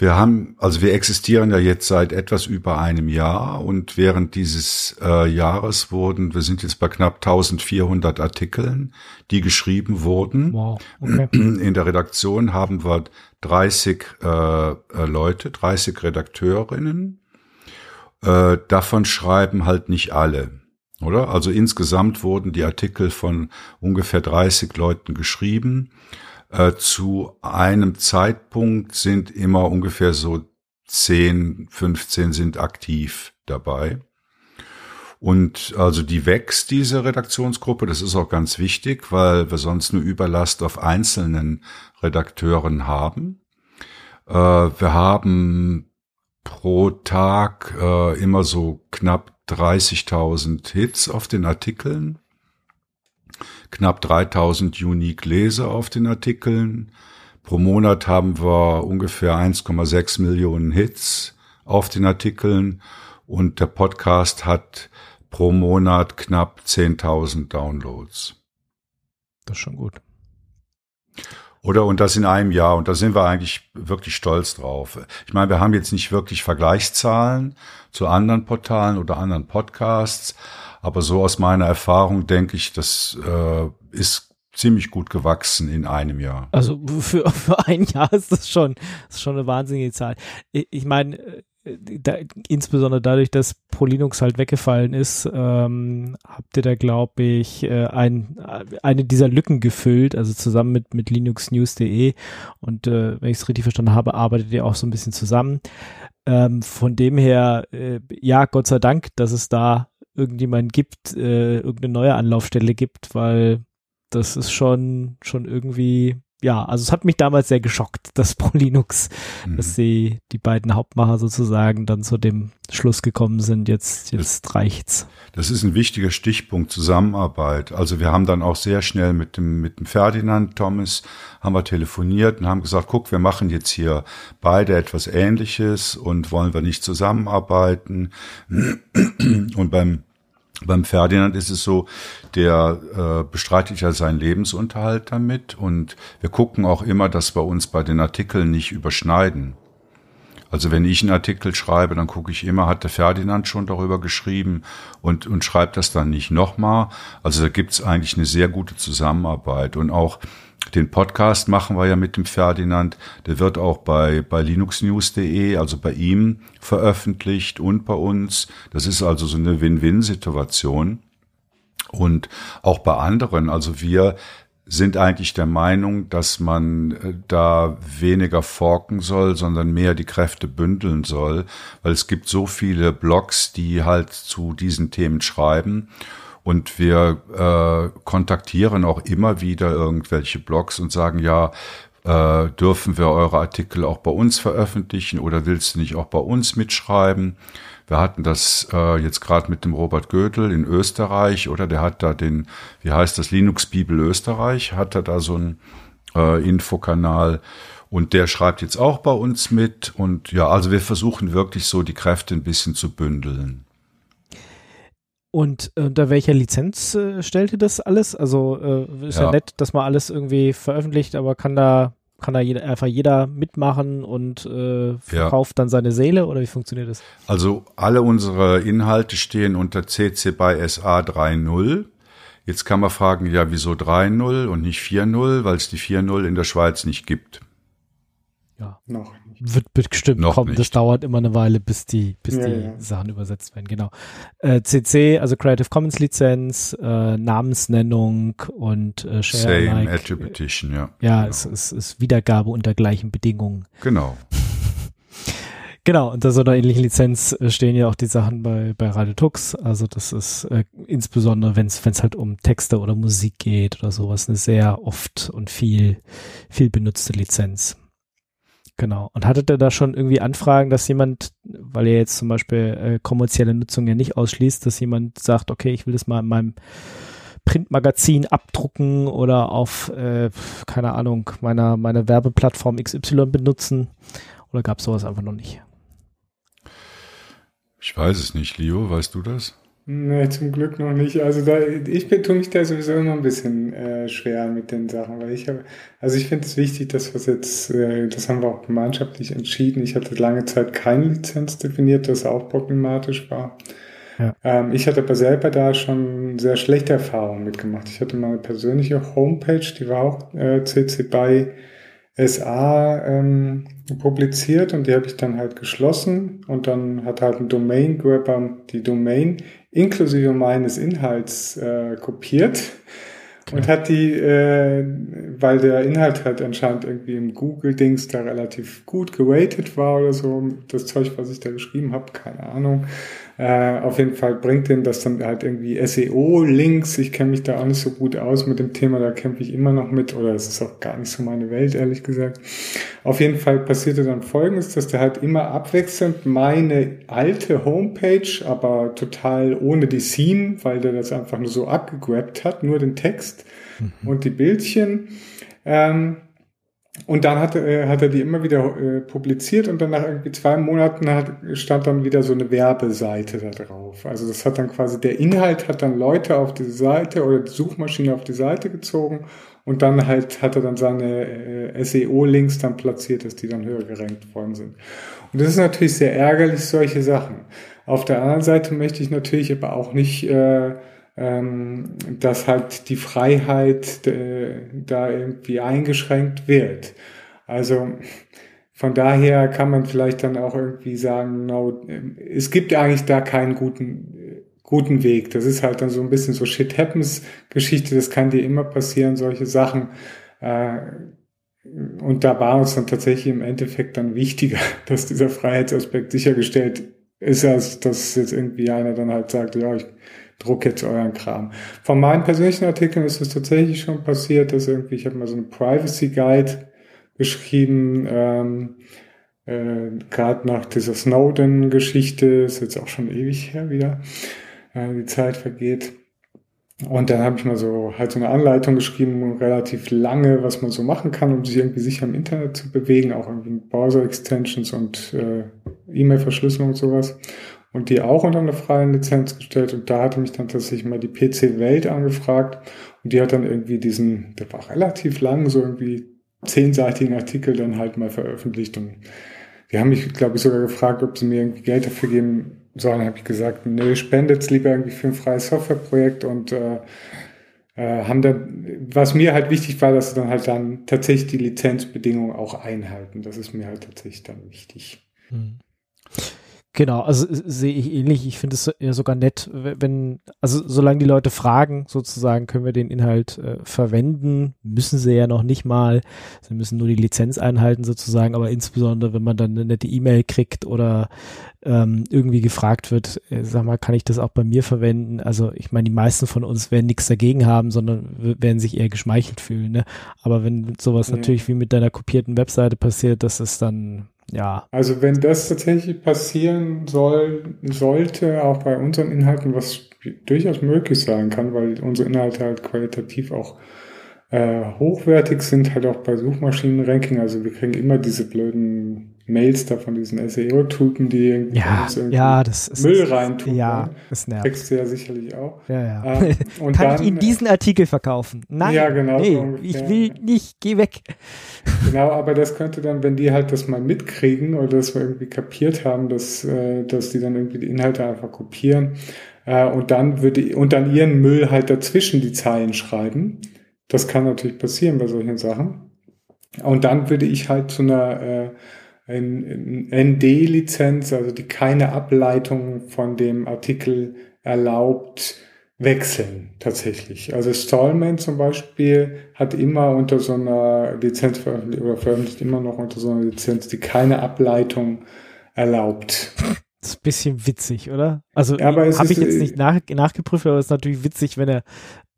wir haben, also wir existieren ja jetzt seit etwas über einem Jahr und während dieses äh, Jahres wurden, wir sind jetzt bei knapp 1400 Artikeln, die geschrieben wurden. Wow, okay. *clears throat* In der Redaktion haben wir 30 äh, äh, Leute, 30 Redakteurinnen. Äh, davon schreiben halt nicht alle. Oder? Also insgesamt wurden die Artikel von ungefähr 30 Leuten geschrieben. Äh, zu einem Zeitpunkt sind immer ungefähr so 10, 15 sind aktiv dabei. Und also die wächst, diese Redaktionsgruppe. Das ist auch ganz wichtig, weil wir sonst nur Überlast auf einzelnen Redakteuren haben. Äh, wir haben pro Tag äh, immer so knapp 30.000 Hits auf den Artikeln knapp 3000 Unique Leser auf den Artikeln. Pro Monat haben wir ungefähr 1,6 Millionen Hits auf den Artikeln und der Podcast hat pro Monat knapp 10.000 Downloads. Das ist schon gut. Oder und das in einem Jahr und da sind wir eigentlich wirklich stolz drauf. Ich meine, wir haben jetzt nicht wirklich Vergleichszahlen zu anderen Portalen oder anderen Podcasts, aber so aus meiner Erfahrung denke ich, das äh, ist ziemlich gut gewachsen in einem Jahr. Also für, *laughs* für ein Jahr ist das schon, ist schon eine wahnsinnige Zahl. Ich, meine, äh, da, insbesondere dadurch, dass ProLinux halt weggefallen ist, ähm, habt ihr da, glaube ich, äh, ein, eine dieser Lücken gefüllt, also zusammen mit, mit linuxnews.de und äh, wenn ich es richtig verstanden habe, arbeitet ihr auch so ein bisschen zusammen. Ähm, von dem her, äh, ja, Gott sei Dank, dass es da irgendjemand gibt, äh, irgendeine neue Anlaufstelle gibt, weil das ist schon, schon irgendwie, ja, also es hat mich damals sehr geschockt, *laughs* dass ProLinux, mhm. dass sie, die beiden Hauptmacher sozusagen dann zu dem Schluss gekommen sind, jetzt, jetzt das, reicht's. Das ist ein wichtiger Stichpunkt, Zusammenarbeit. Also wir haben dann auch sehr schnell mit dem, mit dem Ferdinand Thomas haben wir telefoniert und haben gesagt, guck, wir machen jetzt hier beide etwas Ähnliches und wollen wir nicht zusammenarbeiten. *clears throat* Und beim beim Ferdinand ist es so, der äh, bestreitet ja seinen Lebensunterhalt damit und wir gucken auch immer, dass wir uns bei den Artikeln nicht überschneiden. Also wenn ich einen Artikel schreibe, dann gucke ich immer, hat der Ferdinand schon darüber geschrieben und, und schreibt das dann nicht nochmal. Also da gibt's eigentlich eine sehr gute Zusammenarbeit und auch den Podcast machen wir ja mit dem Ferdinand. Der wird auch bei, bei linuxnews.de, also bei ihm veröffentlicht und bei uns. Das ist also so eine Win-Win-Situation. Und auch bei anderen, also wir sind eigentlich der Meinung, dass man äh, da weniger forken soll, sondern mehr die Kräfte bündeln soll, weil es gibt so viele Blogs, die halt zu diesen Themen schreiben und wir äh, kontaktieren auch immer wieder irgendwelche Blogs und sagen, ja, äh, dürfen wir eure Artikel auch bei uns veröffentlichen oder willst du nicht auch bei uns mitschreiben? Wir hatten das äh, jetzt gerade mit dem Robert Gödel in Österreich oder der hat da den, wie heißt das, Linux Bibel Österreich, hat er da so einen äh, Infokanal und der schreibt jetzt auch bei uns mit und ja, also wir versuchen wirklich so die Kräfte ein bisschen zu bündeln. Und äh, unter welcher Lizenz äh, stellt ihr das alles? Also äh, ist ja. ja. nett, dass man alles irgendwie veröffentlicht, aber kann da kann da jeder, einfach jeder mitmachen und äh, verkauft ja. dann seine Seele oder wie funktioniert das? Also alle unsere Inhalte stehen unter CC by SA 3.0. Jetzt kann man fragen, ja, wieso 3.0 und nicht 4.0, weil es die 4.0 in der Schweiz nicht gibt. Ja. Noch wird bestimmt Noch kommen. Nicht. Das dauert immer eine Weile, bis die, bis ja, die ja. Sachen übersetzt werden. Genau. Äh, CC, also Creative Commons Lizenz, äh, Namensnennung und äh, Share Same like, Attribution, ja. Ja, genau. es, es ist Wiedergabe unter gleichen Bedingungen. Genau. *laughs* Genau, unter so einer ähnlichen Lizenz äh, stehen ja auch die Sachen bei, bei Radio Tux. Also das ist äh, insbesondere, wenn es halt um Texte oder Musik geht oder sowas, eine sehr oft und viel, viel benutzte Lizenz. Genau. Und hattet ihr da schon irgendwie Anfragen, dass jemand, weil ihr jetzt zum Beispiel äh, kommerzielle Nutzung ja nicht ausschließt, dass jemand sagt, okay, ich will das mal in meinem Printmagazin abdrucken oder auf, äh, keine Ahnung, meiner, meiner Werbeplattform XY benutzen? Oder gab es sowas einfach noch nicht? Ich weiß es nicht, Leo, weißt du das? Nee, zum Glück noch nicht. Also da, ich tue mich da sowieso immer ein bisschen äh, schwer mit den Sachen, weil ich habe, also ich finde es wichtig, dass wir jetzt, äh, das haben wir auch gemeinschaftlich entschieden. Ich hatte lange Zeit keine Lizenz definiert, das auch problematisch war. Ja. Ähm, ich hatte aber selber da schon sehr schlechte Erfahrungen mitgemacht. Ich hatte meine persönliche Homepage, die war auch äh, CC BY SA ähm, publiziert und die habe ich dann halt geschlossen und dann hat halt ein Domain Grabber die Domain inklusive meines Inhalts äh, kopiert und hat die, äh, weil der Inhalt halt anscheinend irgendwie im Google-Dings da relativ gut geratet war oder so, das Zeug, was ich da geschrieben habe, keine Ahnung, äh, auf jeden Fall bringt denen das dann halt irgendwie SEO-Links. Ich kenne mich da auch nicht so gut aus mit dem Thema, da kämpfe ich immer noch mit oder es ist auch gar nicht so meine Welt, ehrlich gesagt. Auf jeden Fall passierte dann folgendes, dass der halt immer abwechselnd meine alte Homepage, aber total ohne die Theme, weil der das einfach nur so abgegrabt hat, nur den Text mhm. und die Bildchen. Ähm, und dann hat, äh, hat er die immer wieder äh, publiziert und dann nach irgendwie zwei Monaten hat, stand dann wieder so eine Werbeseite da drauf. Also das hat dann quasi, der Inhalt hat dann Leute auf diese Seite oder die Suchmaschine auf die Seite gezogen und dann halt hat er dann seine äh, SEO-Links dann platziert, dass die dann höher gerankt worden sind. Und das ist natürlich sehr ärgerlich, solche Sachen. Auf der anderen Seite möchte ich natürlich aber auch nicht äh, dass halt die Freiheit äh, da irgendwie eingeschränkt wird. Also von daher kann man vielleicht dann auch irgendwie sagen, no, es gibt eigentlich da keinen guten, guten Weg. Das ist halt dann so ein bisschen so Shit Happens Geschichte, das kann dir immer passieren, solche Sachen. Äh, und da war uns dann tatsächlich im Endeffekt dann wichtiger, *laughs* dass dieser Freiheitsaspekt sichergestellt ist, als dass jetzt irgendwie einer dann halt sagt, ja, ich druck jetzt euren Kram. Von meinen persönlichen Artikeln ist es tatsächlich schon passiert, dass irgendwie, ich habe mal so eine Privacy Guide geschrieben, ähm, äh, gerade nach dieser Snowden-Geschichte, ist jetzt auch schon ewig her wieder, äh, die Zeit vergeht. Und dann habe ich mal so halt so eine Anleitung geschrieben, relativ lange, was man so machen kann, um sich irgendwie sicher im Internet zu bewegen, auch irgendwie Browser-Extensions und äh, E-Mail-Verschlüsselung und sowas und die auch unter eine freie Lizenz gestellt. Und da hatte mich dann tatsächlich mal die PC Welt angefragt und die hat dann irgendwie diesen, der war relativ lang, so irgendwie zehnseitigen Artikel dann halt mal veröffentlicht. Und die haben mich, glaube ich, sogar gefragt, ob sie mir irgendwie Geld dafür geben sollen. habe ich gesagt, nee, spendet's lieber irgendwie für ein freies Softwareprojekt und äh, äh, haben dann, was mir halt wichtig war, dass sie dann halt dann tatsächlich die Lizenzbedingungen auch einhalten. Das ist mir halt tatsächlich dann wichtig. Hm. Genau, also sehe ich ähnlich. Ich finde es ja sogar nett, wenn, also solange die Leute fragen, sozusagen, können wir den Inhalt äh, verwenden, müssen sie ja noch nicht mal. Sie müssen nur die Lizenz einhalten sozusagen, aber insbesondere, wenn man dann eine nette E-Mail kriegt oder ähm, irgendwie gefragt wird, äh, sag mal, kann ich das auch bei mir verwenden? Also ich meine, die meisten von uns werden nichts dagegen haben, sondern werden sich eher geschmeichelt fühlen. Ne? Aber wenn sowas ja. natürlich wie mit deiner kopierten Webseite passiert, das ist dann ja. Also wenn das tatsächlich passieren soll, sollte, auch bei unseren Inhalten, was durchaus möglich sein kann, weil unsere Inhalte halt qualitativ auch äh, hochwertig sind, halt auch bei Suchmaschinenranking. Also wir kriegen immer diese blöden Mails da von diesen SEO-Typen, die irgendwie, ja, ja, das ist, Müll reintun. Ja, das nervt. Kriegst du ja sicherlich auch. Ja, ja. Ähm, *laughs* Kann dann, ich Ihnen diesen Artikel verkaufen? Nein, ja, genau, nee, so ich will nicht, geh weg. *laughs* Genau, aber das könnte dann, wenn die halt das mal mitkriegen oder das wir irgendwie kapiert haben, dass, äh, dass die dann irgendwie die Inhalte einfach kopieren äh, und dann würde und dann ihren Müll halt dazwischen die Zeilen schreiben. Das kann natürlich passieren bei solchen Sachen. Und dann würde ich halt zu einer äh, ND-Lizenz, also die keine Ableitung von dem Artikel erlaubt, wechseln tatsächlich. Also Stallman zum Beispiel hat immer unter so einer Lizenz veröffentlicht oder veröffentlicht immer noch unter so einer Lizenz, die keine Ableitung erlaubt. Das ist ein bisschen witzig, oder? Also ja, habe ich jetzt nicht nach, nachgeprüft, aber es ist natürlich witzig, wenn er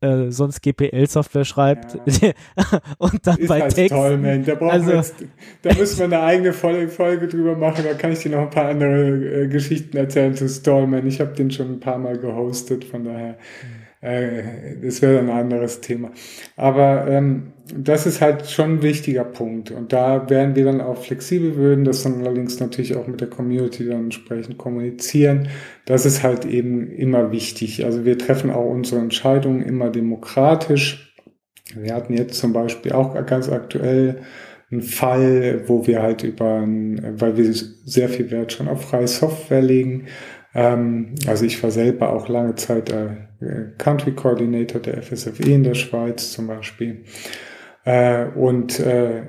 äh, sonst GPL-Software schreibt ja. *laughs* und dann ist bei halt Text. toll, man. Da, also, jetzt, da müssen wir eine eigene Folge, Folge drüber machen. Da kann ich dir noch ein paar andere äh, Geschichten erzählen zu Stallman. Ich habe den schon ein paar Mal gehostet, von daher. Mhm äh, das wäre ein anderes Thema. Aber ähm, das ist halt schon ein wichtiger Punkt. Und da wären wir dann auch flexibel, würden das dann allerdings natürlich auch mit der Community dann entsprechend kommunizieren. Das ist halt eben immer wichtig. Also wir treffen auch unsere Entscheidungen immer demokratisch. Wir hatten jetzt zum Beispiel auch ganz aktuell einen Fall, wo wir halt über, weil wir sehr viel Wert schon auf freie Software legen, ähm, also ich war selber auch lange Zeit äh, Country Coordinator der FSFE in der Schweiz zum Beispiel. Äh, und äh,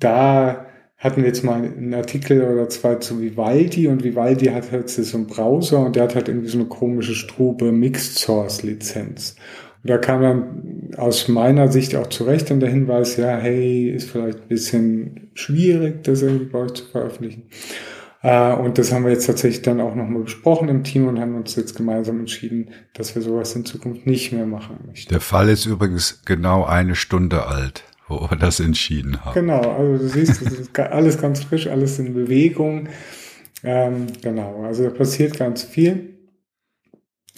da hatten wir jetzt mal einen Artikel oder zwei zu Vivaldi und Vivaldi hat halt so einen Browser und der hat halt irgendwie so eine komische Strube Mixed Source Lizenz. Und da kam dann aus meiner Sicht auch zurecht und der Hinweis, ja, hey, ist vielleicht ein bisschen schwierig, das irgendwie bei euch zu veröffentlichen. Äh, und das haben wir jetzt tatsächlich dann auch nochmal besprochen im Team und haben uns jetzt gemeinsam entschieden, dass wir sowas in Zukunft nicht mehr machen möchten. Der Fall ist übrigens genau eine Stunde alt, wo wir das entschieden haben. Genau, also du siehst, das ist alles ganz frisch, alles in Bewegung. Ähm, genau, also da passiert ganz viel.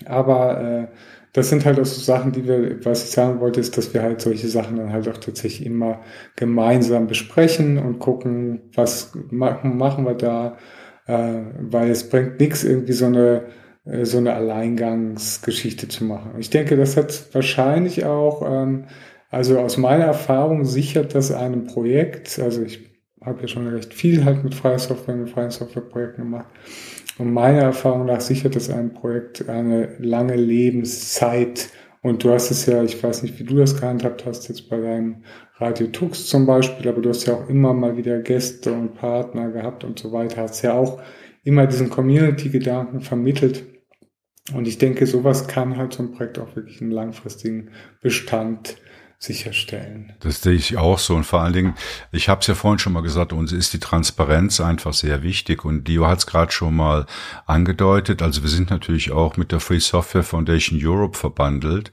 Aber äh, das sind halt auch so Sachen, die wir, was ich sagen wollte, ist, dass wir halt solche Sachen dann halt auch tatsächlich immer gemeinsam besprechen und gucken, was machen, wir da, äh, weil es bringt nichts, irgendwie so eine, äh, so eine Alleingangsgeschichte zu machen. Ich denke, das hat wahrscheinlich auch, ähm, also aus meiner Erfahrung sichert das einem Projekt, also ich habe ja schon recht viel halt mit freier Software, mit freien Softwareprojekten gemacht, und meiner Erfahrung nach sichert das ein Projekt eine lange Lebenszeit. Und du hast es ja, ich weiß nicht, wie du das gehandhabt hast, jetzt bei deinem Radio Tux zum Beispiel, aber du hast ja auch immer mal wieder Gäste und Partner gehabt und so weiter, hast ja auch immer diesen Community-Gedanken vermittelt. Und ich denke, sowas kann halt so ein Projekt auch wirklich einen langfristigen Bestand sicherstellen. Das sehe ich auch so. Und vor allen Dingen, ich habe es ja vorhin schon mal gesagt, uns ist die Transparenz einfach sehr wichtig. Und Dio hat es gerade schon mal angedeutet. Also wir sind natürlich auch mit der Free Software Foundation Europe verbandelt.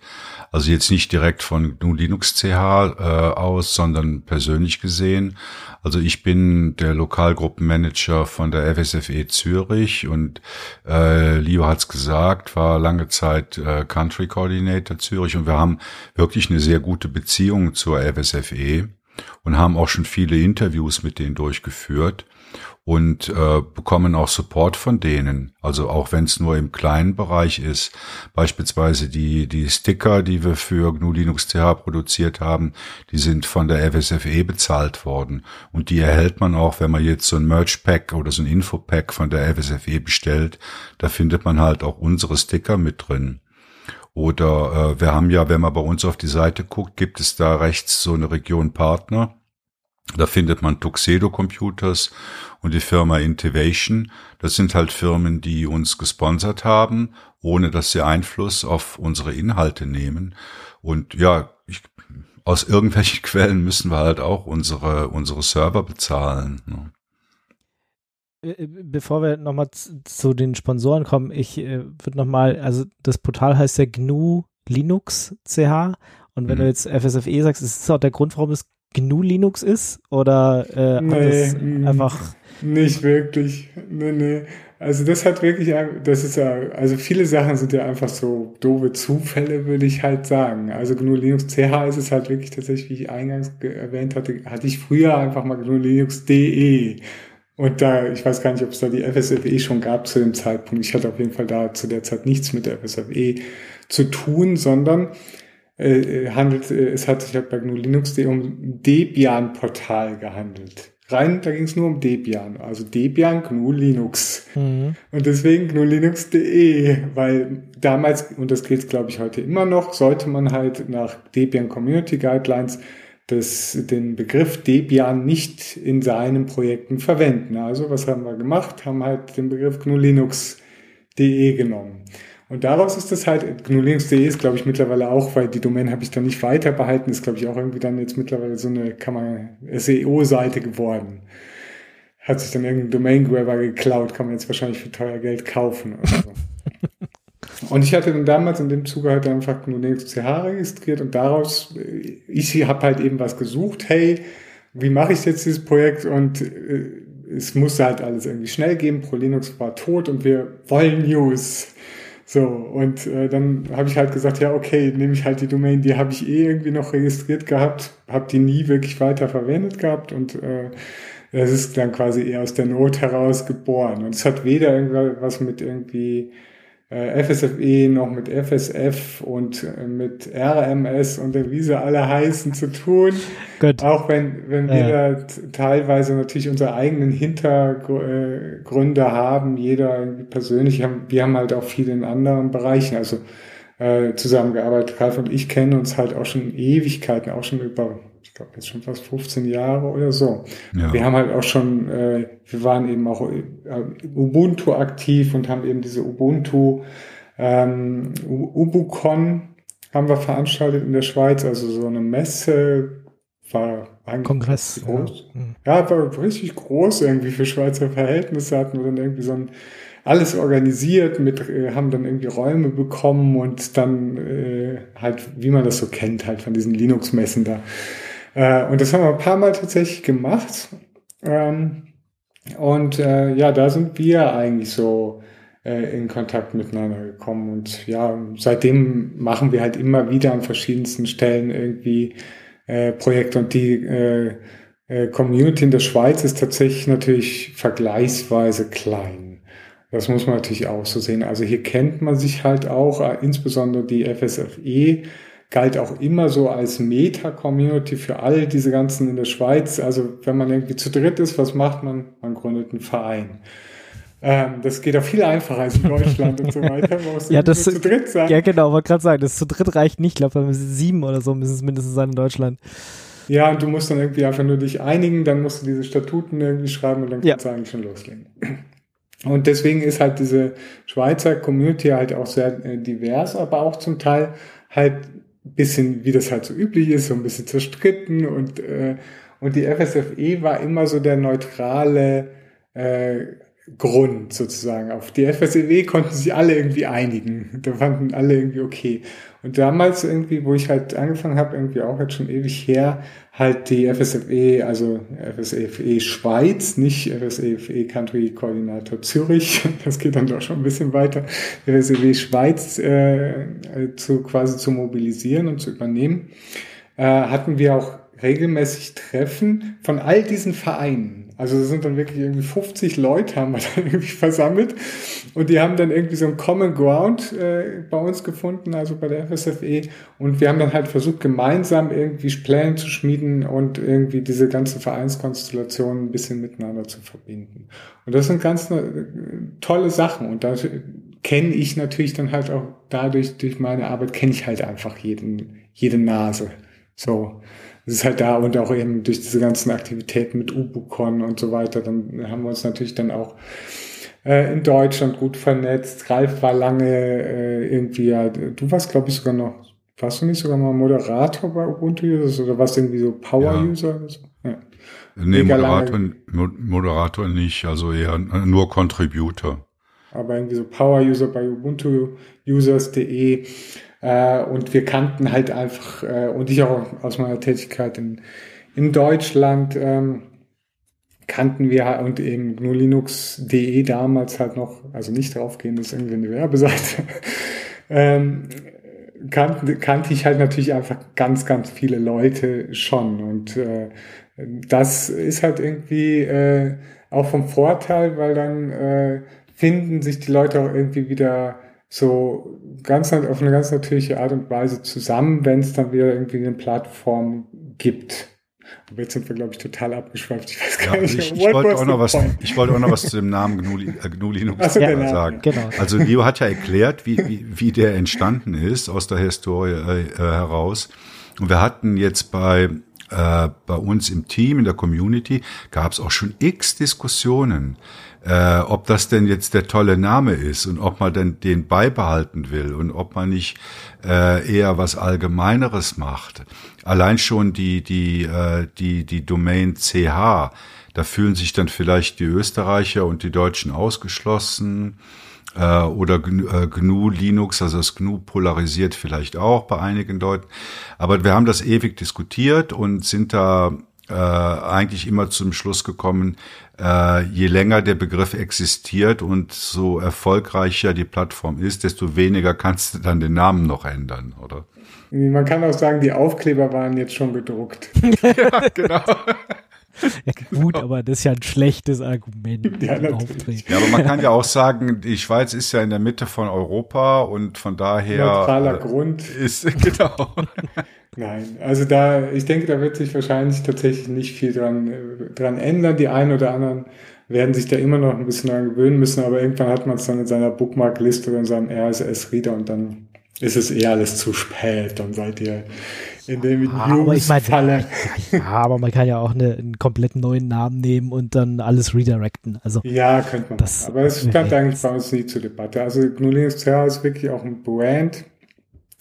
Also jetzt nicht direkt von GNU Linux CH äh, aus, sondern persönlich gesehen. Also ich bin der Lokalgruppenmanager von der FSFE Zürich und äh, Leo hat's gesagt, war lange Zeit äh, Country Coordinator Zürich und wir haben wirklich eine sehr gute Beziehung zur FSFE und haben auch schon viele Interviews mit denen durchgeführt und äh, bekommen auch Support von denen. Also auch wenn es nur im kleinen Bereich ist. Beispielsweise die, die Sticker, die wir für GNU Linux TH produziert haben, die sind von der FSFE bezahlt worden. Und die erhält man auch, wenn man jetzt so ein Merch-Pack oder so ein Info-Pack von der FSFE bestellt. Da findet man halt auch unsere Sticker mit drin. Oder äh, wir haben ja, wenn man bei uns auf die Seite guckt, gibt es da rechts so eine Region Partner. Da findet man Tuxedo Computers und die Firma Intivation. Das sind halt Firmen, die uns gesponsert haben, ohne dass sie Einfluss auf unsere Inhalte nehmen. Und ja, ich, aus irgendwelchen *laughs* Quellen müssen wir halt auch unsere, unsere Server bezahlen. Ne? Äh, äh, bevor wir nochmal zu den Sponsoren kommen, ich äh, würde nochmal, also das Portal heißt ja GNU Linux CH und wenn mhm. du jetzt FSFE sagst, ist das auch der Grund, warum es GNU Linux ist? Oder äh, nee, einfach. Nicht wirklich. Nee, nee. Also das hat wirklich, das ist ja, also viele Sachen sind ja einfach so doofe Zufälle, würde ich halt sagen. Also GNU Linux CH ist es halt wirklich tatsächlich, wie ich eingangs erwähnt hatte, hatte ich früher einfach mal GNU Linux DE. Und da, ich weiß gar nicht, ob es da die FSFE schon gab zu dem Zeitpunkt. Ich hatte auf jeden Fall da zu der Zeit nichts mit der FSFE zu tun, sondern äh, handelt, äh, es hat sich halt bei GNU Linux.de um Debian-Portal gehandelt. Rein, da ging es nur um Debian, also Debian GNU Linux. Mhm. Und deswegen GNU Linux.de, weil damals, und das gilt glaube ich heute immer noch, sollte man halt nach Debian Community Guidelines das, den Begriff Debian nicht in seinen Projekten verwenden. Also was haben wir gemacht? Haben halt den Begriff GNU Linux.de genommen. Und daraus ist das halt, gnulinux.de ist, glaube ich, mittlerweile auch, weil die Domain habe ich dann nicht weiter behalten, ist, glaube ich, auch irgendwie dann jetzt mittlerweile so eine kann man SEO-Seite geworden. Hat sich dann irgendein Domain-Grabber geklaut, kann man jetzt wahrscheinlich für teuer Geld kaufen oder so. *laughs* Und ich hatte dann damals in dem Zuge halt einfach nur Linux CH registriert und daraus, ich habe halt eben was gesucht, hey, wie mache ich jetzt dieses Projekt und äh, es musste halt alles irgendwie schnell gehen, ProLinux war tot und wir wollen News. So, und äh, dann habe ich halt gesagt, ja, okay, nehme ich halt die Domain, die habe ich eh irgendwie noch registriert gehabt, habe die nie wirklich weiter verwendet gehabt und äh, das ist dann quasi eher aus der Not heraus geboren. Und es hat weder irgendwas mit irgendwie FSFE noch mit FSF und äh, mit RMS und wie sie alle heißen zu tun. Gut. Auch wenn, wenn wir ja. da teilweise natürlich unsere eigenen Hintergründe haben, jeder persönlich, wir haben halt auch viele in anderen Bereichen, also äh, zusammengearbeitet. Ralf und ich kennen uns halt auch schon Ewigkeiten, auch schon über ich glaube jetzt schon fast 15 Jahre oder so. Ja. Wir haben halt auch schon, äh, wir waren eben auch äh, Ubuntu aktiv und haben eben diese Ubuntu ähm, UbuCon haben wir veranstaltet in der Schweiz, also so eine Messe war eigentlich Kongress groß. Ja. Mhm. ja, war richtig groß irgendwie für Schweizer Verhältnisse hatten wir dann irgendwie so ein alles organisiert, mit, äh, haben dann irgendwie Räume bekommen und dann äh, halt, wie man das so kennt, halt von diesen Linux-Messen da. Äh, und das haben wir ein paar Mal tatsächlich gemacht. Ähm, und äh, ja, da sind wir eigentlich so äh, in Kontakt miteinander gekommen. Und ja, seitdem machen wir halt immer wieder an verschiedensten Stellen irgendwie äh, Projekte. Und die äh, äh, Community in der Schweiz ist tatsächlich natürlich vergleichsweise klein. Das muss man natürlich auch so sehen. Also hier kennt man sich halt auch, äh, insbesondere die FSFE galt auch immer so als Meta-Community für all diese ganzen in der Schweiz. Also wenn man irgendwie zu dritt ist, was macht man? Man gründet einen Verein. Ähm, das geht auch viel einfacher als in Deutschland und so weiter. Ja, das zu dritt sein. Ja, genau, wollte gerade sagen, das zu dritt reicht nicht. Ich glaube, wir sieben oder so müssen es mindestens sein in Deutschland. Ja, und du musst dann irgendwie einfach nur dich einigen, dann musst du diese Statuten irgendwie schreiben und dann ja. kannst du eigentlich schon loslegen. Und deswegen ist halt diese Schweizer Community halt auch sehr äh, divers, aber auch zum Teil halt bisschen, wie das halt so üblich ist, so ein bisschen zerstritten und, äh, und die FSFE war immer so der neutrale äh, Grund sozusagen. Auf die FSEW konnten sich alle irgendwie einigen. Da fanden alle irgendwie okay. Und damals irgendwie, wo ich halt angefangen habe, irgendwie auch jetzt schon ewig her, halt die FSFE, also FSFE Schweiz, nicht FSFE Country Koordinator Zürich, *laughs* das geht dann doch schon ein bisschen weiter, FSFE Schweiz äh, zu quasi zu mobilisieren und zu übernehmen, äh, hatten wir auch regelmäßig Treffen von all diesen Vereinen. Also es sind dann wirklich irgendwie 50 Leute haben wir *laughs* dann irgendwie versammelt und die haben dann irgendwie so ein Common Ground äh, bei uns gefunden, also bei der FSFE und wir haben dann halt versucht gemeinsam irgendwie Pläne zu schmieden und irgendwie diese ganze Vereinskonstellation ein bisschen miteinander zu verbinden. Und das sind ganz äh, tolle Sachen und da kenne ich natürlich dann halt auch dadurch durch meine Arbeit kenne ich halt einfach jeden jede Nase. So es ist halt da und auch eben durch diese ganzen Aktivitäten mit Ubucon und so weiter, dann haben wir uns natürlich dann auch äh, in Deutschland gut vernetzt. Ralf war lange äh, irgendwie, ja, du warst glaube ich sogar noch, warst du nicht sogar mal Moderator bei Ubuntu Users oder warst du irgendwie so Power User? Ja. So? Ja. Nee, Moderator, Moderator nicht, also eher nur Contributor. Aber irgendwie so Power User bei Ubuntu Users.de äh, und wir kannten halt einfach, äh, und ich auch aus meiner Tätigkeit in, in Deutschland, ähm, kannten wir und eben GNU Linux.de damals halt noch, also nicht draufgehen, das ist irgendwie eine Werbeseite, *laughs* ähm, kannte, kannte ich halt natürlich einfach ganz, ganz viele Leute schon. Und äh, das ist halt irgendwie äh, auch vom Vorteil, weil dann äh, finden sich die Leute auch irgendwie wieder so ganz auf eine ganz natürliche Art und Weise zusammen, wenn es dann wieder irgendwie eine Plattform gibt. Aber jetzt sind wir, glaube ich, total abgeschweift. Ich weiß gar ja, nicht. Ich, ich wollte auch, noch was, ich wollte auch noch was zu dem Namen GNU, äh, Linux so, ja, sagen. Genau. Also Leo hat ja erklärt, wie, wie, wie der entstanden ist aus der Historie äh, heraus. Und wir hatten jetzt bei äh, bei uns im Team, in der Community, gab es auch schon x Diskussionen äh, ob das denn jetzt der tolle Name ist und ob man denn den beibehalten will und ob man nicht äh, eher was Allgemeineres macht. Allein schon die, die, äh, die, die Domain CH, da fühlen sich dann vielleicht die Österreicher und die Deutschen ausgeschlossen. Äh, oder GNU äh, Linux, also das GNU polarisiert vielleicht auch bei einigen Leuten. Aber wir haben das ewig diskutiert und sind da äh, eigentlich immer zum Schluss gekommen, äh, je länger der Begriff existiert und so erfolgreicher die Plattform ist, desto weniger kannst du dann den Namen noch ändern, oder? Man kann auch sagen, die Aufkleber waren jetzt schon gedruckt. *laughs* ja, genau. *laughs* Ja, *laughs* gut, genau. aber das ist ja ein schlechtes Argument. Ja, ja, aber man kann ja auch sagen, die Schweiz ist ja in der Mitte von Europa und von daher. Neutraler äh, Grund. Ist, *laughs* genau. *laughs* Nein, also da, ich denke, da wird sich wahrscheinlich tatsächlich nicht viel dran, dran ändern. Die einen oder anderen werden sich da immer noch ein bisschen dran gewöhnen müssen, aber irgendwann hat man es dann in seiner Bookmark-Liste oder in seinem RSS-Reader und dann ist es eh alles zu spät. Dann seid ihr in dem ah, aber ich meine, Falle. Ja, aber man kann ja auch eine, einen komplett neuen Namen nehmen und dann alles redirecten. Also ja, könnte man. Das, aber es stand eigentlich bei uns nie zur Debatte. Also GNU Linux Terra ist wirklich auch ein Brand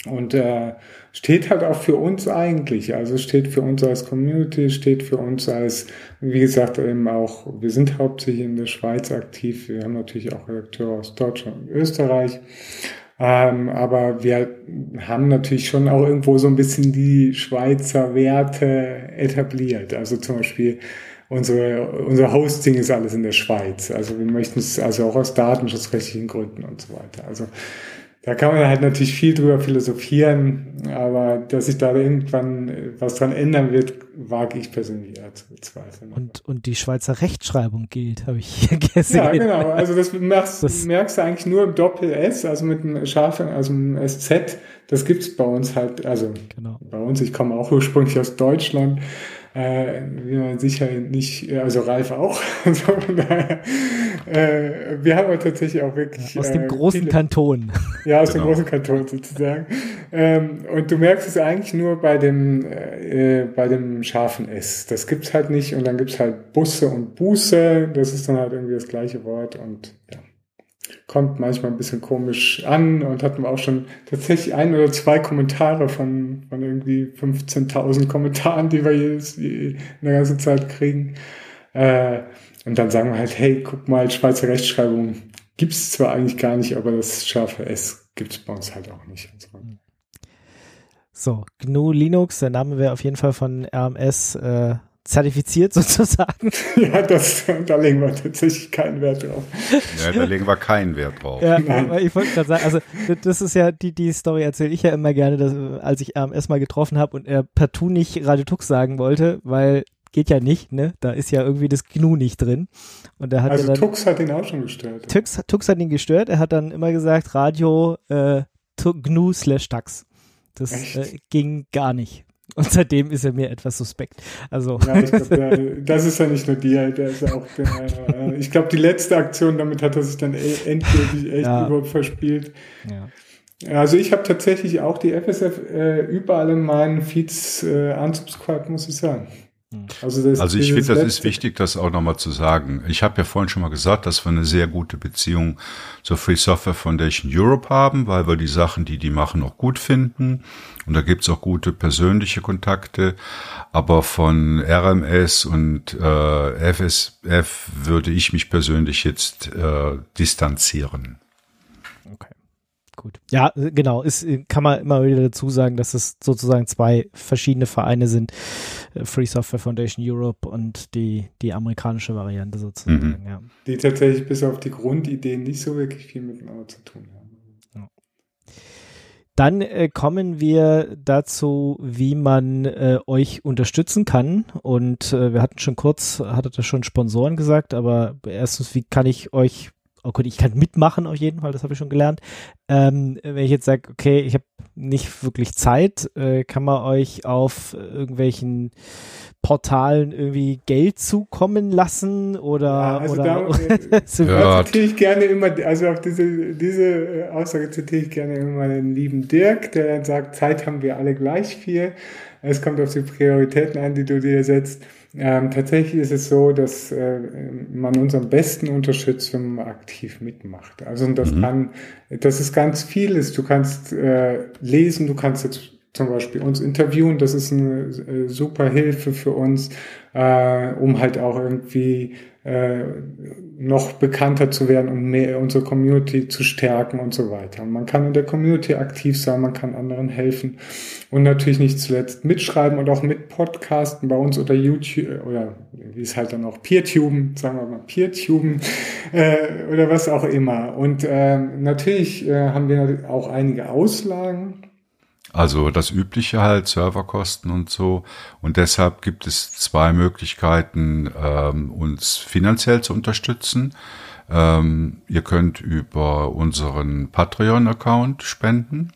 und äh, steht halt auch für uns eigentlich. Also steht für uns als Community, steht für uns als, wie gesagt, eben auch, wir sind hauptsächlich in der Schweiz aktiv. Wir haben natürlich auch Redakteure aus Deutschland und Österreich. Ähm, aber wir haben natürlich schon auch irgendwo so ein bisschen die Schweizer Werte etabliert. Also zum Beispiel unsere, unser Hosting ist alles in der Schweiz. Also wir möchten es also auch aus datenschutzrechtlichen Gründen und so weiter. Also da kann man halt natürlich viel drüber philosophieren, aber dass sich da irgendwann was dran ändern wird, wage ich persönlich eher zu bezweifeln. Und, und die Schweizer Rechtschreibung gilt, habe ich hier *laughs* gesehen. Ja, genau. Also das merkst, das merkst du eigentlich nur im Doppel-S, also mit einem scharfen, also einem SZ. Das gibt's bei uns halt, also genau. bei uns, ich komme auch ursprünglich aus Deutschland äh, wie man sicher nicht, also Ralf auch. *laughs* Also von daher, äh, wir haben aber tatsächlich auch wirklich. aus dem äh, großen viele, Kanton. Ja, aus genau. dem großen Kanton sozusagen. Ähm, und du merkst es eigentlich nur bei dem, äh, bei dem scharfen S. Das gibt's halt nicht. Und dann gibt's halt Busse und Buße. Das ist dann halt irgendwie das gleiche Wort und ja kommt manchmal ein bisschen komisch an und hatten auch schon tatsächlich ein oder zwei Kommentare von, von irgendwie 15.000 Kommentaren, die wir jedes, in der ganzen Zeit kriegen. Äh, und dann sagen wir halt, hey, guck mal, Schweizer Rechtschreibung gibt's zwar eigentlich gar nicht, aber das scharfe S gibt's bei uns halt auch nicht. So, GNU Linux, der Name wäre auf jeden Fall von RMS äh, zertifiziert *laughs* sozusagen. Ja, das, da legen wir tatsächlich keinen Wert drauf. Ja, da legen wir keinen Wert drauf. Ja, aber ich wollte gerade sagen, also das ist ja, die, die Story erzähle ich ja immer gerne, dass, als ich RMS mal getroffen habe und er partout nicht Radio Tux sagen wollte, weil geht ja nicht, ne? Da ist ja irgendwie das GNU nicht drin. Und er hat also ja dann, Tux hat ihn auch schon gestört. Tux, Tux hat ihn gestört. Er hat dann immer gesagt, Radio äh, GNU slash Tax. Das äh, ging gar nicht. Und seitdem ist er mir etwas suspekt. Also. Ja, ich glaube, das ist ja nicht nur dir, der ist ja auch der, äh, ich glaube, die letzte Aktion, damit hat er sich dann e, endgültig echt ja. überhaupt verspielt. Ja. Also ich habe tatsächlich auch die FSF äh, überall in meinen Feeds äh, unsubscribed, muss ich sagen. Hm. Also, das, also ich finde, das ist wichtig, das auch nochmal zu sagen. Ich habe ja vorhin schon mal gesagt, dass wir eine sehr gute Beziehung zur Free Software Foundation Europe haben, weil wir die Sachen, die die machen, auch gut finden. Und da gibt's auch gute persönliche Kontakte. Aber von RMS und äh, FSF würde ich mich persönlich jetzt äh, distanzieren. Gut. Ja, genau. Ist, kann man immer wieder dazu sagen, dass es sozusagen zwei verschiedene Vereine sind. Äh, Free Software Foundation Europe und die, die amerikanische Variante sozusagen, mhm. ja. Die tatsächlich bis auf die Grundideen nicht so wirklich viel miteinander zu tun haben. Dann äh, kommen wir dazu, wie man äh, euch unterstützen kann. Und äh, wir hatten schon kurz, hattet ihr schon Sponsoren gesagt, aber erstens, wie kann ich euch oh gut, ich kann mitmachen auf jeden Fall, das habe ich schon gelernt. Ähm, wenn ich jetzt sage, okay, ich habe nicht wirklich Zeit, äh, kann man euch auf irgendwelchen Portalen irgendwie Geld zukommen lassen oder ja, also oder, da, *laughs* äh, ja. zitiere ich gerne immer, also auf diese, diese äh, Aussage zitiere ich gerne immer den lieben Dirk, der dann sagt, Zeit haben wir alle gleich viel. Es kommt auf die Prioritäten an, die du dir setzt. Ähm, tatsächlich ist es so, dass äh, man uns am besten unterstützt, wenn man aktiv mitmacht. Also das mhm. kann, das ist ganz vieles. Du kannst äh, lesen, du kannst jetzt zum Beispiel uns interviewen. Das ist eine äh, super Hilfe für uns, äh, um halt auch irgendwie äh, noch bekannter zu werden und mehr unsere Community zu stärken und so weiter. Man kann in der Community aktiv sein, man kann anderen helfen und natürlich nicht zuletzt mitschreiben und auch mit Podcasten bei uns oder YouTube oder wie es halt dann auch Peertuben, sagen wir mal Peertuben äh, oder was auch immer. Und äh, natürlich äh, haben wir auch einige Auslagen also das übliche halt, Serverkosten und so. Und deshalb gibt es zwei Möglichkeiten, ähm, uns finanziell zu unterstützen. Ähm, ihr könnt über unseren Patreon-Account spenden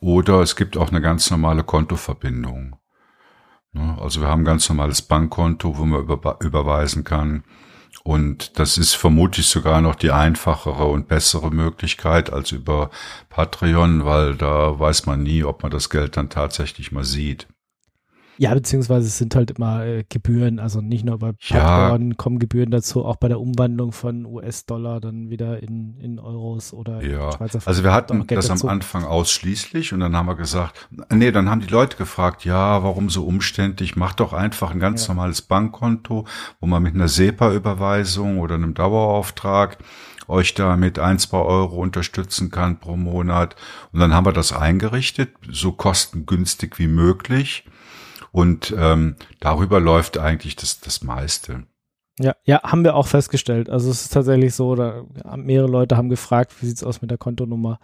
oder es gibt auch eine ganz normale Kontoverbindung. Ne? Also wir haben ein ganz normales Bankkonto, wo man über, überweisen kann. Und das ist vermutlich sogar noch die einfachere und bessere Möglichkeit als über Patreon, weil da weiß man nie, ob man das Geld dann tatsächlich mal sieht. Ja, beziehungsweise es sind halt immer äh, Gebühren, also nicht nur bei Patreon ja. kommen Gebühren dazu, auch bei der Umwandlung von US-Dollar dann wieder in, in Euros oder ja. Schweizer Franken. Also wir hatten das dazu. am Anfang ausschließlich und dann haben wir gesagt, nee, dann haben die Leute gefragt, ja, warum so umständlich? Mach doch einfach ein ganz ja. normales Bankkonto, wo man mit einer SEPA-Überweisung oder einem Dauerauftrag euch da mit ein, zwei Euro unterstützen kann pro Monat. Und dann haben wir das eingerichtet, so kostengünstig wie möglich. Und ähm, darüber läuft eigentlich das, das meiste. Ja, ja, haben wir auch festgestellt. Also es ist tatsächlich so, da mehrere Leute haben gefragt, wie sieht's aus mit der Kontonummer?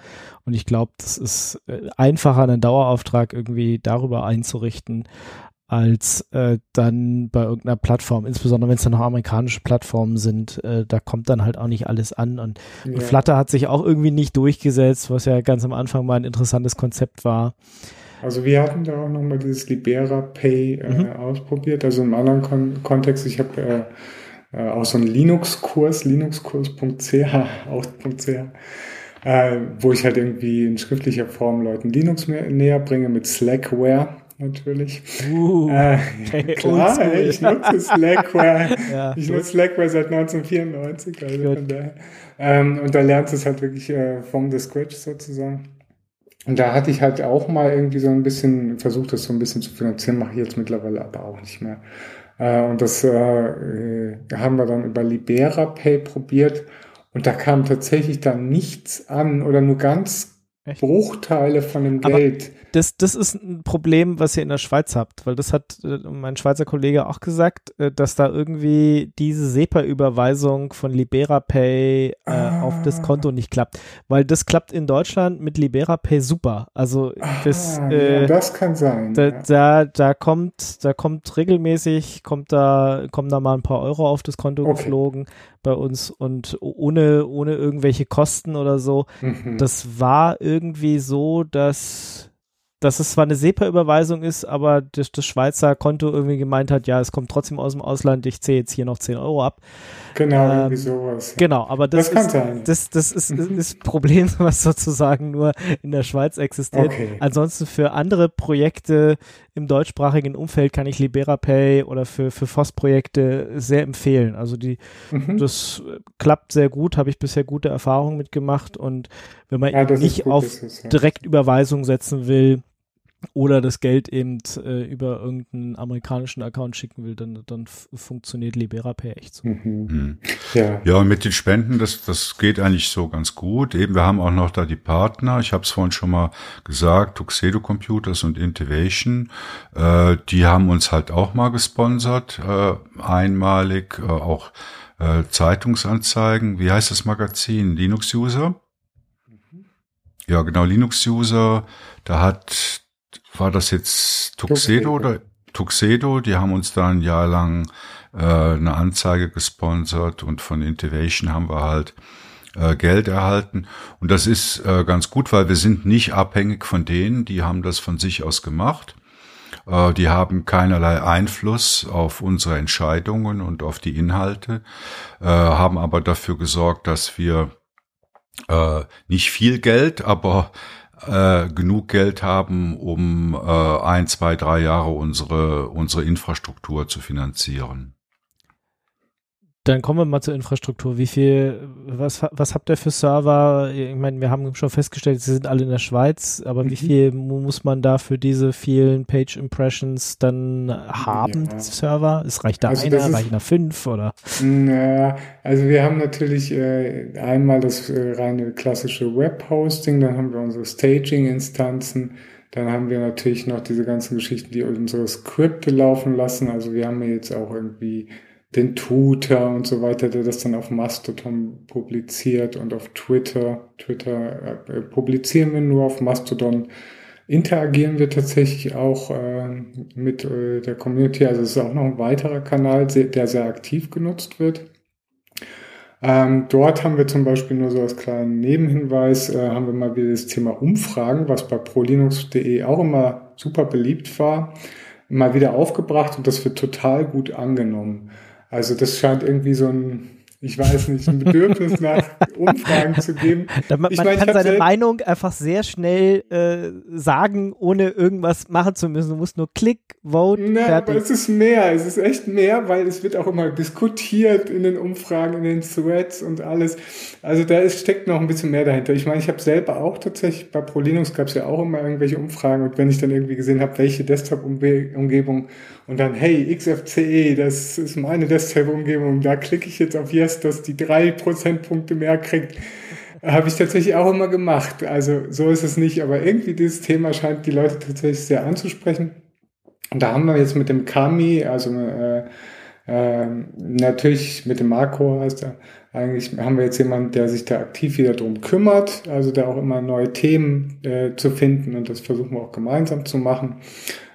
Und ich glaube, das ist äh, einfacher, einen Dauerauftrag irgendwie darüber einzurichten, als äh, dann bei irgendeiner Plattform, insbesondere wenn es dann noch amerikanische Plattformen sind, äh, da kommt dann halt auch nicht alles an. Und, ja. und Flutter hat sich auch irgendwie nicht durchgesetzt, was ja ganz am Anfang mal ein interessantes Konzept war. Also wir hatten da auch nochmal dieses Libera Pay äh, mhm. ausprobiert. Also im anderen Kon Kontext, ich habe äh, äh, auch so einen Linux-Kurs, linuxkurs.ch, *laughs* auch.ch, äh, wo ich halt irgendwie in schriftlicher Form Leuten Linux näher bringe mit Slackware natürlich. Uh, äh, *laughs* klar, ey, ich nutze Slackware. *laughs* ja, ich nutze Slackware seit 1994. Also. Ähm, und da lernst du es halt wirklich äh, from the scratch sozusagen. Und da hatte ich halt auch mal irgendwie so ein bisschen versucht, das so ein bisschen zu finanzieren, mache ich jetzt mittlerweile aber auch nicht mehr. Äh, und das äh, haben wir dann über Libera Pay probiert. Und da kam tatsächlich dann nichts an oder nur ganz Echt? Bruchteile von dem Geld. Das, das ist ein Problem, was ihr in der Schweiz habt, weil das hat äh, mein Schweizer Kollege auch gesagt, äh, dass da irgendwie diese SEPA-Überweisung von LiberaPay äh, ah. auf das Konto nicht klappt. Weil das klappt in Deutschland mit LiberaPay super. Also das, ah, äh, ja, das kann sein. Da, ja. da, da, kommt, da kommt regelmäßig, kommt da, kommen da mal ein paar Euro auf das Konto okay. geflogen bei uns und ohne, ohne irgendwelche Kosten oder so. Mhm. Das war irgendwie so, dass dass es zwar eine SEPA-Überweisung ist, aber das, das, Schweizer Konto irgendwie gemeint hat, ja, es kommt trotzdem aus dem Ausland, ich zähle jetzt hier noch 10 Euro ab. Genau, ähm, irgendwie sowas. Genau, aber das, das, ist, das, das ist, *laughs* ist ein Problem, *laughs* was sozusagen nur in der Schweiz existiert. Okay. Ansonsten für andere Projekte im deutschsprachigen Umfeld kann ich LiberaPay oder für, für FOS-Projekte sehr empfehlen. Also die, mhm. das klappt sehr gut, habe ich bisher gute Erfahrungen mitgemacht und wenn man ja, nicht gut, auf ist, ja. Direktüberweisung setzen will, oder das Geld eben äh, über irgendeinen amerikanischen Account schicken will, dann, dann funktioniert LiberaPay echt so. Mhm. Mhm. Ja. ja, und mit den Spenden, das, das geht eigentlich so ganz gut. Eben, wir haben auch noch da die Partner. Ich habe es vorhin schon mal gesagt, Tuxedo Computers und Intivation. Äh, die haben uns halt auch mal gesponsert, äh, einmalig, äh, auch äh, Zeitungsanzeigen. Wie heißt das Magazin? Linux User? Mhm. Ja, genau, Linux User. Da hat war das jetzt Tuxedo oder Tuxedo? Die haben uns da ein Jahr lang äh, eine Anzeige gesponsert und von Intivation haben wir halt äh, Geld erhalten. Und das ist äh, ganz gut, weil wir sind nicht abhängig von denen, die haben das von sich aus gemacht. Äh, die haben keinerlei Einfluss auf unsere Entscheidungen und auf die Inhalte, äh, haben aber dafür gesorgt, dass wir äh, nicht viel Geld, aber äh, genug Geld haben, um äh, ein, zwei, drei Jahre unsere, unsere Infrastruktur zu finanzieren. Dann kommen wir mal zur Infrastruktur. Wie viel, was, was habt ihr für Server? Ich meine, wir haben schon festgestellt, sie sind alle in der Schweiz, aber mhm. wie viel muss man da für diese vielen Page Impressions dann haben, ja. Server? Es reicht da also einer, reicht da fünf oder? Na, also wir haben natürlich äh, einmal das äh, reine klassische Web-Hosting, dann haben wir unsere Staging-Instanzen, dann haben wir natürlich noch diese ganzen Geschichten, die unsere Skripte laufen lassen. Also wir haben jetzt auch irgendwie den Tutor und so weiter, der das dann auf Mastodon publiziert und auf Twitter. Twitter äh, publizieren wir nur auf Mastodon. Interagieren wir tatsächlich auch äh, mit äh, der Community. Also es ist auch noch ein weiterer Kanal, der sehr aktiv genutzt wird. Ähm, dort haben wir zum Beispiel nur so als kleinen Nebenhinweis, äh, haben wir mal wieder das Thema Umfragen, was bei prolinux.de auch immer super beliebt war, mal wieder aufgebracht und das wird total gut angenommen. Also das scheint irgendwie so ein ich weiß nicht, ein Bedürfnis nach *laughs* Umfragen zu geben. man, ich man kann seine Meinung einfach sehr schnell äh, sagen, ohne irgendwas machen zu müssen. Du musst nur Klick, Vote, Na, fertig. Aber es ist mehr, es ist echt mehr, weil es wird auch immer diskutiert in den Umfragen, in den Threads und alles. Also da ist, steckt noch ein bisschen mehr dahinter. Ich meine, ich habe selber auch tatsächlich, bei ProLinux gab es ja auch immer irgendwelche Umfragen und wenn ich dann irgendwie gesehen habe, welche Desktop-Umgebung und dann, hey, XFCE, das ist meine Desktop-Umgebung, da klicke ich jetzt auf Yes, dass die drei Prozentpunkte mehr kriegt. Habe ich tatsächlich auch immer gemacht. Also so ist es nicht, aber irgendwie dieses Thema scheint die Leute tatsächlich sehr anzusprechen. Und da haben wir jetzt mit dem Kami, also äh, äh, natürlich mit dem Marco heißt er, eigentlich haben wir jetzt jemanden, der sich da aktiv wieder drum kümmert, also der auch immer neue Themen äh, zu finden und das versuchen wir auch gemeinsam zu machen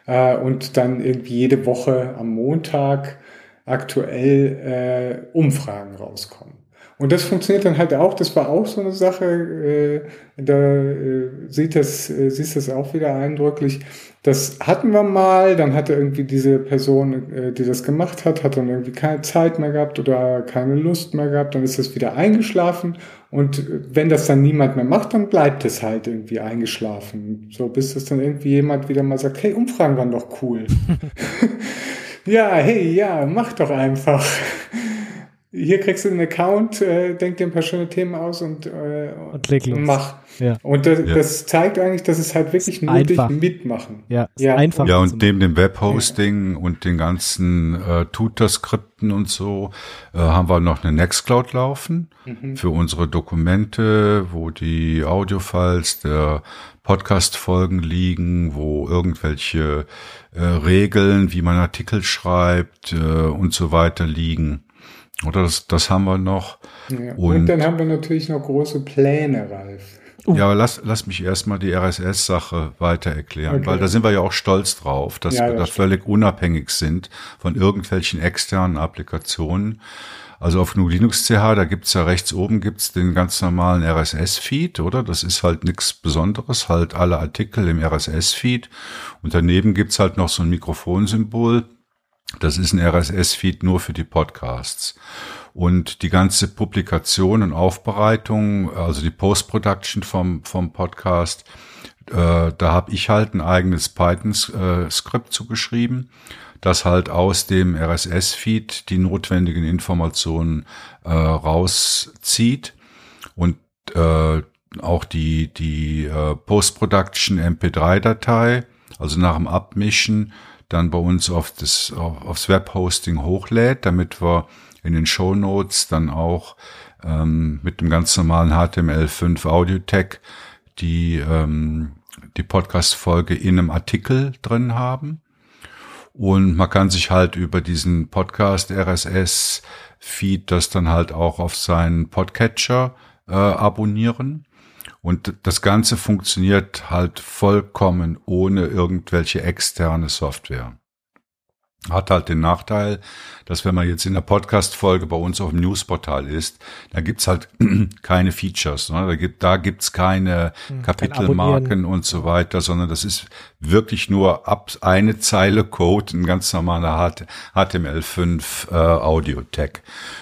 äh, und dann irgendwie jede Woche am Montag aktuell äh, Umfragen rauskommen. Und das funktioniert dann halt auch, das war auch so eine Sache, äh, da äh, sieht das, äh, siehst das auch wieder eindrücklich. Das hatten wir mal, dann hatte irgendwie diese Person, äh, die das gemacht hat, hat dann irgendwie keine Zeit mehr gehabt oder keine Lust mehr gehabt, dann ist das wieder eingeschlafen und wenn das dann niemand mehr macht, dann bleibt es halt irgendwie eingeschlafen. So bis es dann irgendwie jemand wieder mal sagt, hey, Umfragen waren doch cool. *laughs* *laughs* ja, hey, ja, mach doch einfach hier kriegst du einen Account, äh, denk dir ein paar schöne Themen aus und, äh, und, und mach. Ja. Und das, ja. das, zeigt eigentlich, dass es halt wirklich nötig mitmachen. Ja, ja. einfach. Ja, und neben dem Webhosting ja. und den ganzen äh, Tutor-Skripten und so äh, haben wir noch eine Nextcloud laufen mhm. für unsere Dokumente, wo die Audiofiles der Podcast-Folgen liegen, wo irgendwelche äh, Regeln, wie man Artikel schreibt äh, und so weiter liegen. Oder das, das haben wir noch. Ja. Und, und, dann haben wir natürlich noch große Pläne, Ralf. Uh. Ja, aber lass, lass mich erstmal die RSS-Sache weiter erklären, okay. weil da sind wir ja auch stolz drauf, dass ja, wir da völlig unabhängig sind von irgendwelchen externen Applikationen. Also auf GNU Linux CH, da gibt's ja rechts oben gibt's den ganz normalen RSS-Feed, oder? Das ist halt nichts Besonderes, halt alle Artikel im RSS-Feed. Und daneben gibt's halt noch so ein Mikrofonsymbol das ist ein RSS-Feed nur für die Podcasts. Und die ganze Publikation und Aufbereitung, also die Post-Production vom, vom Podcast, äh, da habe ich halt ein eigenes Python-Skript zugeschrieben, das halt aus dem RSS-Feed die notwendigen Informationen äh, rauszieht und äh, auch die, die äh, Post-Production MP3-Datei, also nach dem Abmischen, dann bei uns auf das, aufs Webhosting hochlädt, damit wir in den Show Notes dann auch ähm, mit dem ganz normalen HTML5 Audio Tag die, ähm, die Podcast-Folge in einem Artikel drin haben. Und man kann sich halt über diesen Podcast RSS Feed das dann halt auch auf seinen Podcatcher äh, abonnieren. Und das Ganze funktioniert halt vollkommen ohne irgendwelche externe Software. Hat halt den Nachteil, dass wenn man jetzt in der Podcast-Folge bei uns auf dem Newsportal ist, da gibt's halt *clears throat* keine Features. Ne? Da, gibt, da gibt's keine hm, Kapitelmarken und so weiter, sondern das ist wirklich nur ab eine Zeile Code, ein ganz normaler HTML5 äh, Audio-Tag.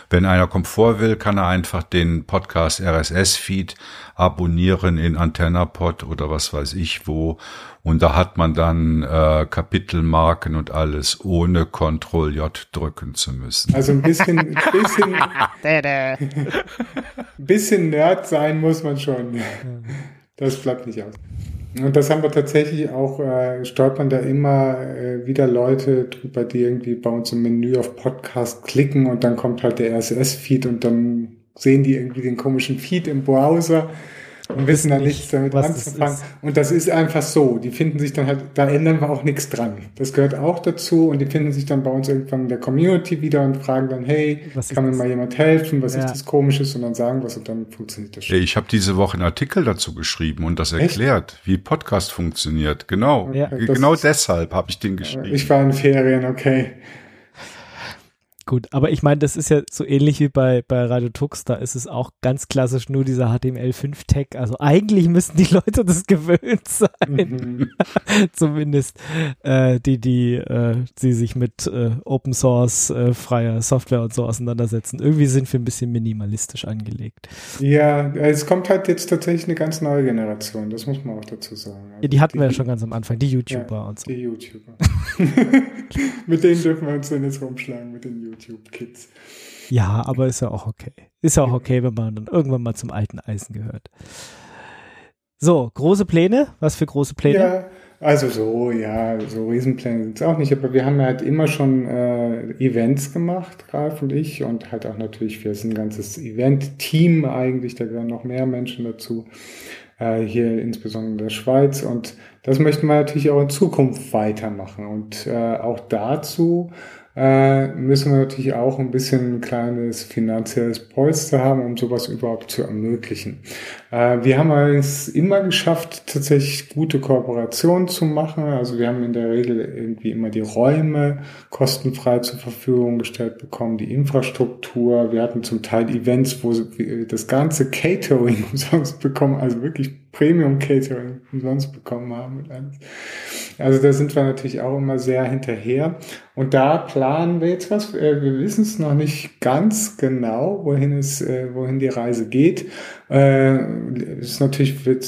Wenn einer Komfort will, kann er einfach den Podcast RSS-Feed abonnieren in AntennaPod oder was weiß ich wo. Und da hat man dann äh, Kapitelmarken und alles, ohne Ctrl J drücken zu müssen. Also ein bisschen, ein bisschen, *laughs* bisschen Nerd sein muss man schon. Das bleibt nicht aus. Und das haben wir tatsächlich auch, äh, stolpern da immer äh, wieder Leute drüber, die irgendwie bei uns im Menü auf Podcast klicken und dann kommt halt der RSS-Feed und dann sehen die irgendwie den komischen Feed im Browser und wissen dann nichts damit anzufangen. Und das ist einfach so. Die finden sich dann halt, da ändern wir auch nichts dran. Das gehört auch dazu und die finden sich dann bei uns irgendwann in der Community wieder und fragen dann, hey, was kann mir das? mal jemand helfen? Was ja. ist das Komisches? Und dann sagen was und dann funktioniert das schon. Ich habe diese Woche einen Artikel dazu geschrieben und das erklärt, Echt? wie Podcast funktioniert. Genau. Ja. Genau deshalb habe ich den geschrieben. Ich war in Ferien, okay. Gut, aber ich meine, das ist ja so ähnlich wie bei, bei Radio Tux, da ist es auch ganz klassisch nur dieser HTML5-Tag. Also eigentlich müssten die Leute das gewöhnt sein. Mhm. *laughs* Zumindest äh, die, die äh, sie sich mit äh, Open Source, äh, freier Software und so auseinandersetzen. Irgendwie sind wir ein bisschen minimalistisch angelegt. Ja, es kommt halt jetzt tatsächlich eine ganz neue Generation, das muss man auch dazu sagen. Also ja, die hatten die, wir ja schon ganz am Anfang, die YouTuber ja, und so. Die YouTuber. *laughs* mit denen dürfen wir uns denn jetzt rumschlagen, mit den YouTubern. YouTube-Kids. Ja, aber ist ja auch okay. Ist ja auch okay, wenn man dann irgendwann mal zum alten Eisen gehört. So, große Pläne? Was für große Pläne? Ja, also so, ja, so Riesenpläne sind es auch nicht, aber wir haben halt immer schon äh, Events gemacht, Ralf und ich, und halt auch natürlich, wir sind ein ganzes Event-Team eigentlich, da gehören noch mehr Menschen dazu, äh, hier insbesondere in der Schweiz, und das möchten wir natürlich auch in Zukunft weitermachen. Und äh, auch dazu äh, müssen wir natürlich auch ein bisschen ein kleines finanzielles Polster haben, um sowas überhaupt zu ermöglichen. Äh, wir haben es immer geschafft, tatsächlich gute Kooperationen zu machen. Also wir haben in der Regel irgendwie immer die Räume kostenfrei zur Verfügung gestellt bekommen, die Infrastruktur. Wir hatten zum Teil Events, wo das ganze Catering *laughs* umsonst bekommen, also wirklich Premium Catering umsonst bekommen haben. Also da sind wir natürlich auch immer sehr hinterher. Und da planen wir jetzt was. Äh, wir wissen es noch nicht ganz genau, wohin es, äh, wohin die Reise geht. Äh, ist natürlich wird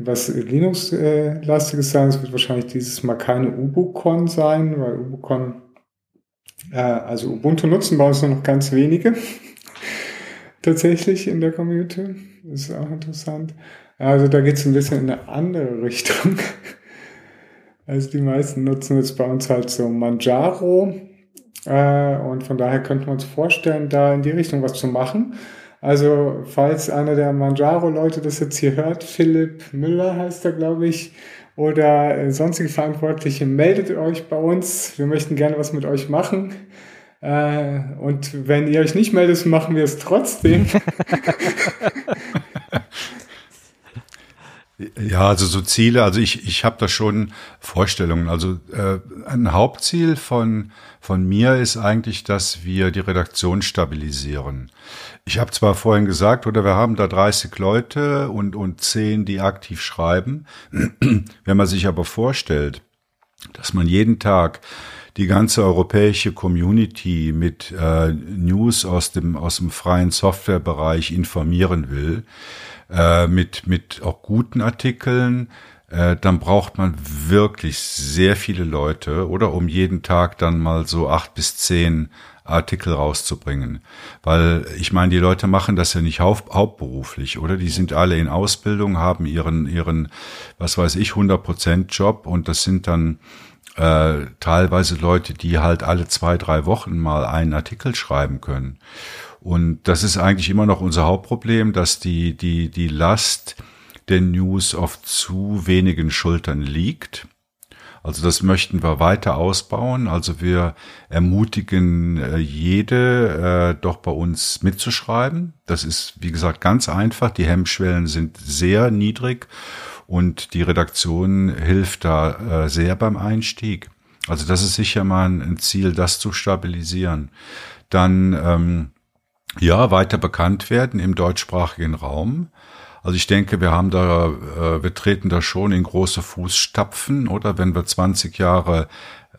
was Linux-lastiges sein. Es wird wahrscheinlich dieses Mal keine UbuCon sein, weil UbuCon, also Ubuntu nutzen bei uns nur noch ganz wenige. *laughs* Tatsächlich in der Community. Das ist auch interessant. Also da geht es ein bisschen in eine andere *laughs* Richtung. Also die meisten nutzen jetzt bei uns halt so Manjaro. Äh, und von daher könnten wir uns vorstellen, da in die Richtung was zu machen. Also falls einer der Manjaro-Leute das jetzt hier hört, Philipp Müller heißt er, glaube ich, oder äh, sonstige Verantwortliche, meldet euch bei uns. Wir möchten gerne was mit euch machen. Äh, und wenn ihr euch nicht meldet, machen wir es trotzdem. *laughs* Ja, also so Ziele, also ich, ich habe da schon Vorstellungen. Also äh, ein Hauptziel von, von mir ist eigentlich, dass wir die Redaktion stabilisieren. Ich habe zwar vorhin gesagt, oder wir haben da 30 Leute und, und 10, die aktiv schreiben. *clears throat* Wenn man sich aber vorstellt, dass man jeden Tag die ganze europäische Community mit äh, News aus dem, aus dem freien Softwarebereich informieren will, äh, mit, mit auch guten Artikeln, äh, dann braucht man wirklich sehr viele Leute oder um jeden Tag dann mal so acht bis zehn Artikel rauszubringen. Weil ich meine, die Leute machen das ja nicht haupt, hauptberuflich, oder? Die sind alle in Ausbildung, haben ihren, ihren, was weiß ich, 100 Prozent Job und das sind dann äh, teilweise Leute, die halt alle zwei, drei Wochen mal einen Artikel schreiben können. Und das ist eigentlich immer noch unser Hauptproblem, dass die, die, die Last der News auf zu wenigen Schultern liegt. Also das möchten wir weiter ausbauen. Also wir ermutigen äh, jede, äh, doch bei uns mitzuschreiben. Das ist, wie gesagt, ganz einfach. Die Hemmschwellen sind sehr niedrig und die Redaktion hilft da äh, sehr beim Einstieg. Also das ist sicher mal ein Ziel, das zu stabilisieren. Dann ähm, ja, weiter bekannt werden im deutschsprachigen Raum. Also ich denke, wir haben da, äh, wir treten da schon in große Fußstapfen, oder wenn wir 20 Jahre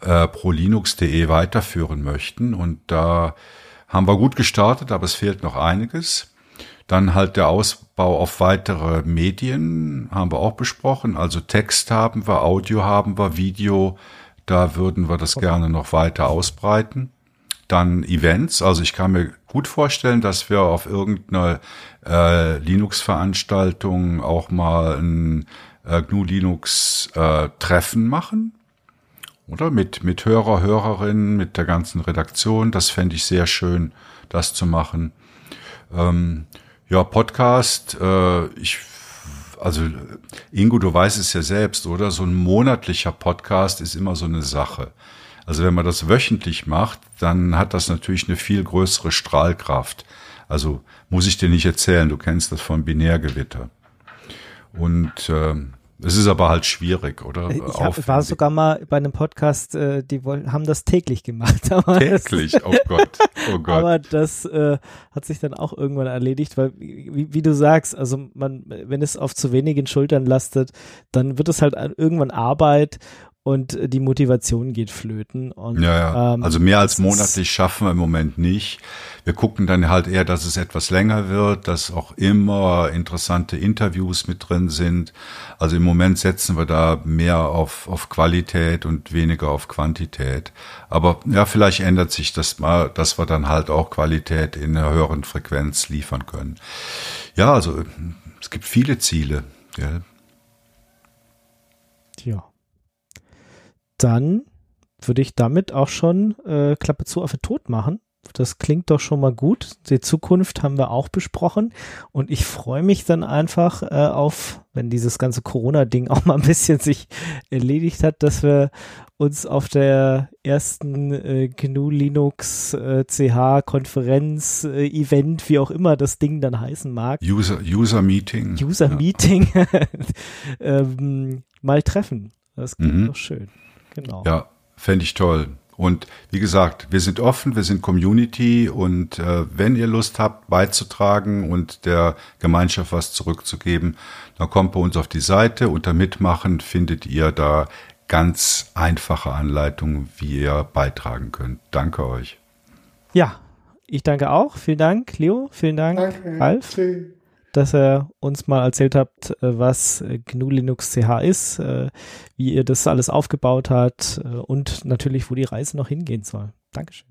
äh, pro Linux.de weiterführen möchten. Und da haben wir gut gestartet, aber es fehlt noch einiges. Dann halt der Ausbau auf weitere Medien haben wir auch besprochen. Also Text haben wir, Audio haben wir, Video. Da würden wir das gerne noch weiter ausbreiten. Dann Events. Also ich kann mir gut vorstellen, dass wir auf irgendeiner äh, Linux-Veranstaltung auch mal ein äh, GNU Linux äh, machen. Oder mit, mit Hörer, Hörerinnen, mit der ganzen Redaktion. Das fände ich sehr schön, das zu machen. Ähm, ja, Podcast, äh, ich also Ingo, du weißt es ja selbst, oder? So ein monatlicher Podcast ist immer so eine Sache. Also wenn man das wöchentlich macht, dann hat das natürlich eine viel größere Strahlkraft. Also muss ich dir nicht erzählen, du kennst das von Binärgewitter. Und äh, es ist aber halt schwierig, oder? Ich hab, war sogar mal bei einem Podcast, äh, die wollen, haben das täglich gemacht. *laughs* täglich, das, oh Gott, oh Gott. Aber das äh, hat sich dann auch irgendwann erledigt, weil, wie, wie, du sagst, also man, wenn es auf zu wenigen Schultern lastet, dann wird es halt irgendwann Arbeit und die Motivation geht flöten. Und, ja, ja. Ähm, also mehr als monatlich schaffen wir im Moment nicht. Wir gucken dann halt eher, dass es etwas länger wird, dass auch immer interessante Interviews mit drin sind. Also im Moment setzen wir da mehr auf, auf Qualität und weniger auf Quantität. Aber ja, vielleicht ändert sich das mal, dass wir dann halt auch Qualität in einer höheren Frequenz liefern können. Ja, also es gibt viele Ziele. Gell? Ja dann würde ich damit auch schon äh, Klappe zu auf Tod machen. Das klingt doch schon mal gut. Die Zukunft haben wir auch besprochen. Und ich freue mich dann einfach äh, auf, wenn dieses ganze Corona-Ding *laughs* auch mal ein bisschen sich erledigt hat, dass wir uns auf der ersten äh, GNU Linux äh, CH Konferenz äh, Event, wie auch immer das Ding dann heißen mag. User, User Meeting. User ja. Meeting *laughs* ähm, mal treffen. Das klingt mhm. doch schön. Genau. Ja, fände ich toll. Und wie gesagt, wir sind offen, wir sind Community und äh, wenn ihr Lust habt, beizutragen und der Gemeinschaft was zurückzugeben, dann kommt bei uns auf die Seite. Unter Mitmachen findet ihr da ganz einfache Anleitungen, wie ihr beitragen könnt. Danke euch. Ja, ich danke auch. Vielen Dank, Leo. Vielen Dank, danke. Ralf. Tschüss dass er uns mal erzählt habt, äh, was äh, GNU Linux CH ist, äh, wie ihr das alles aufgebaut habt und natürlich, wo die Reise noch hingehen soll. Dankeschön.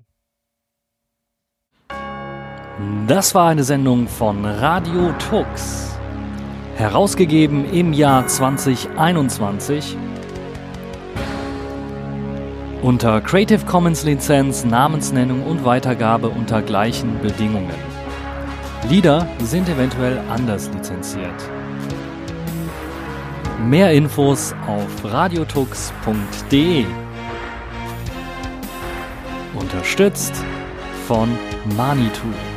Das war eine Sendung von Radio Tux. Herausgegeben im Jahr 2021 unter Creative Commons Lizenz, Namensnennung und Weitergabe unter gleichen Bedingungen. Lieder sind eventuell anders lizenziert. Mehr Infos auf radiotux.de. Unterstützt von Manitou.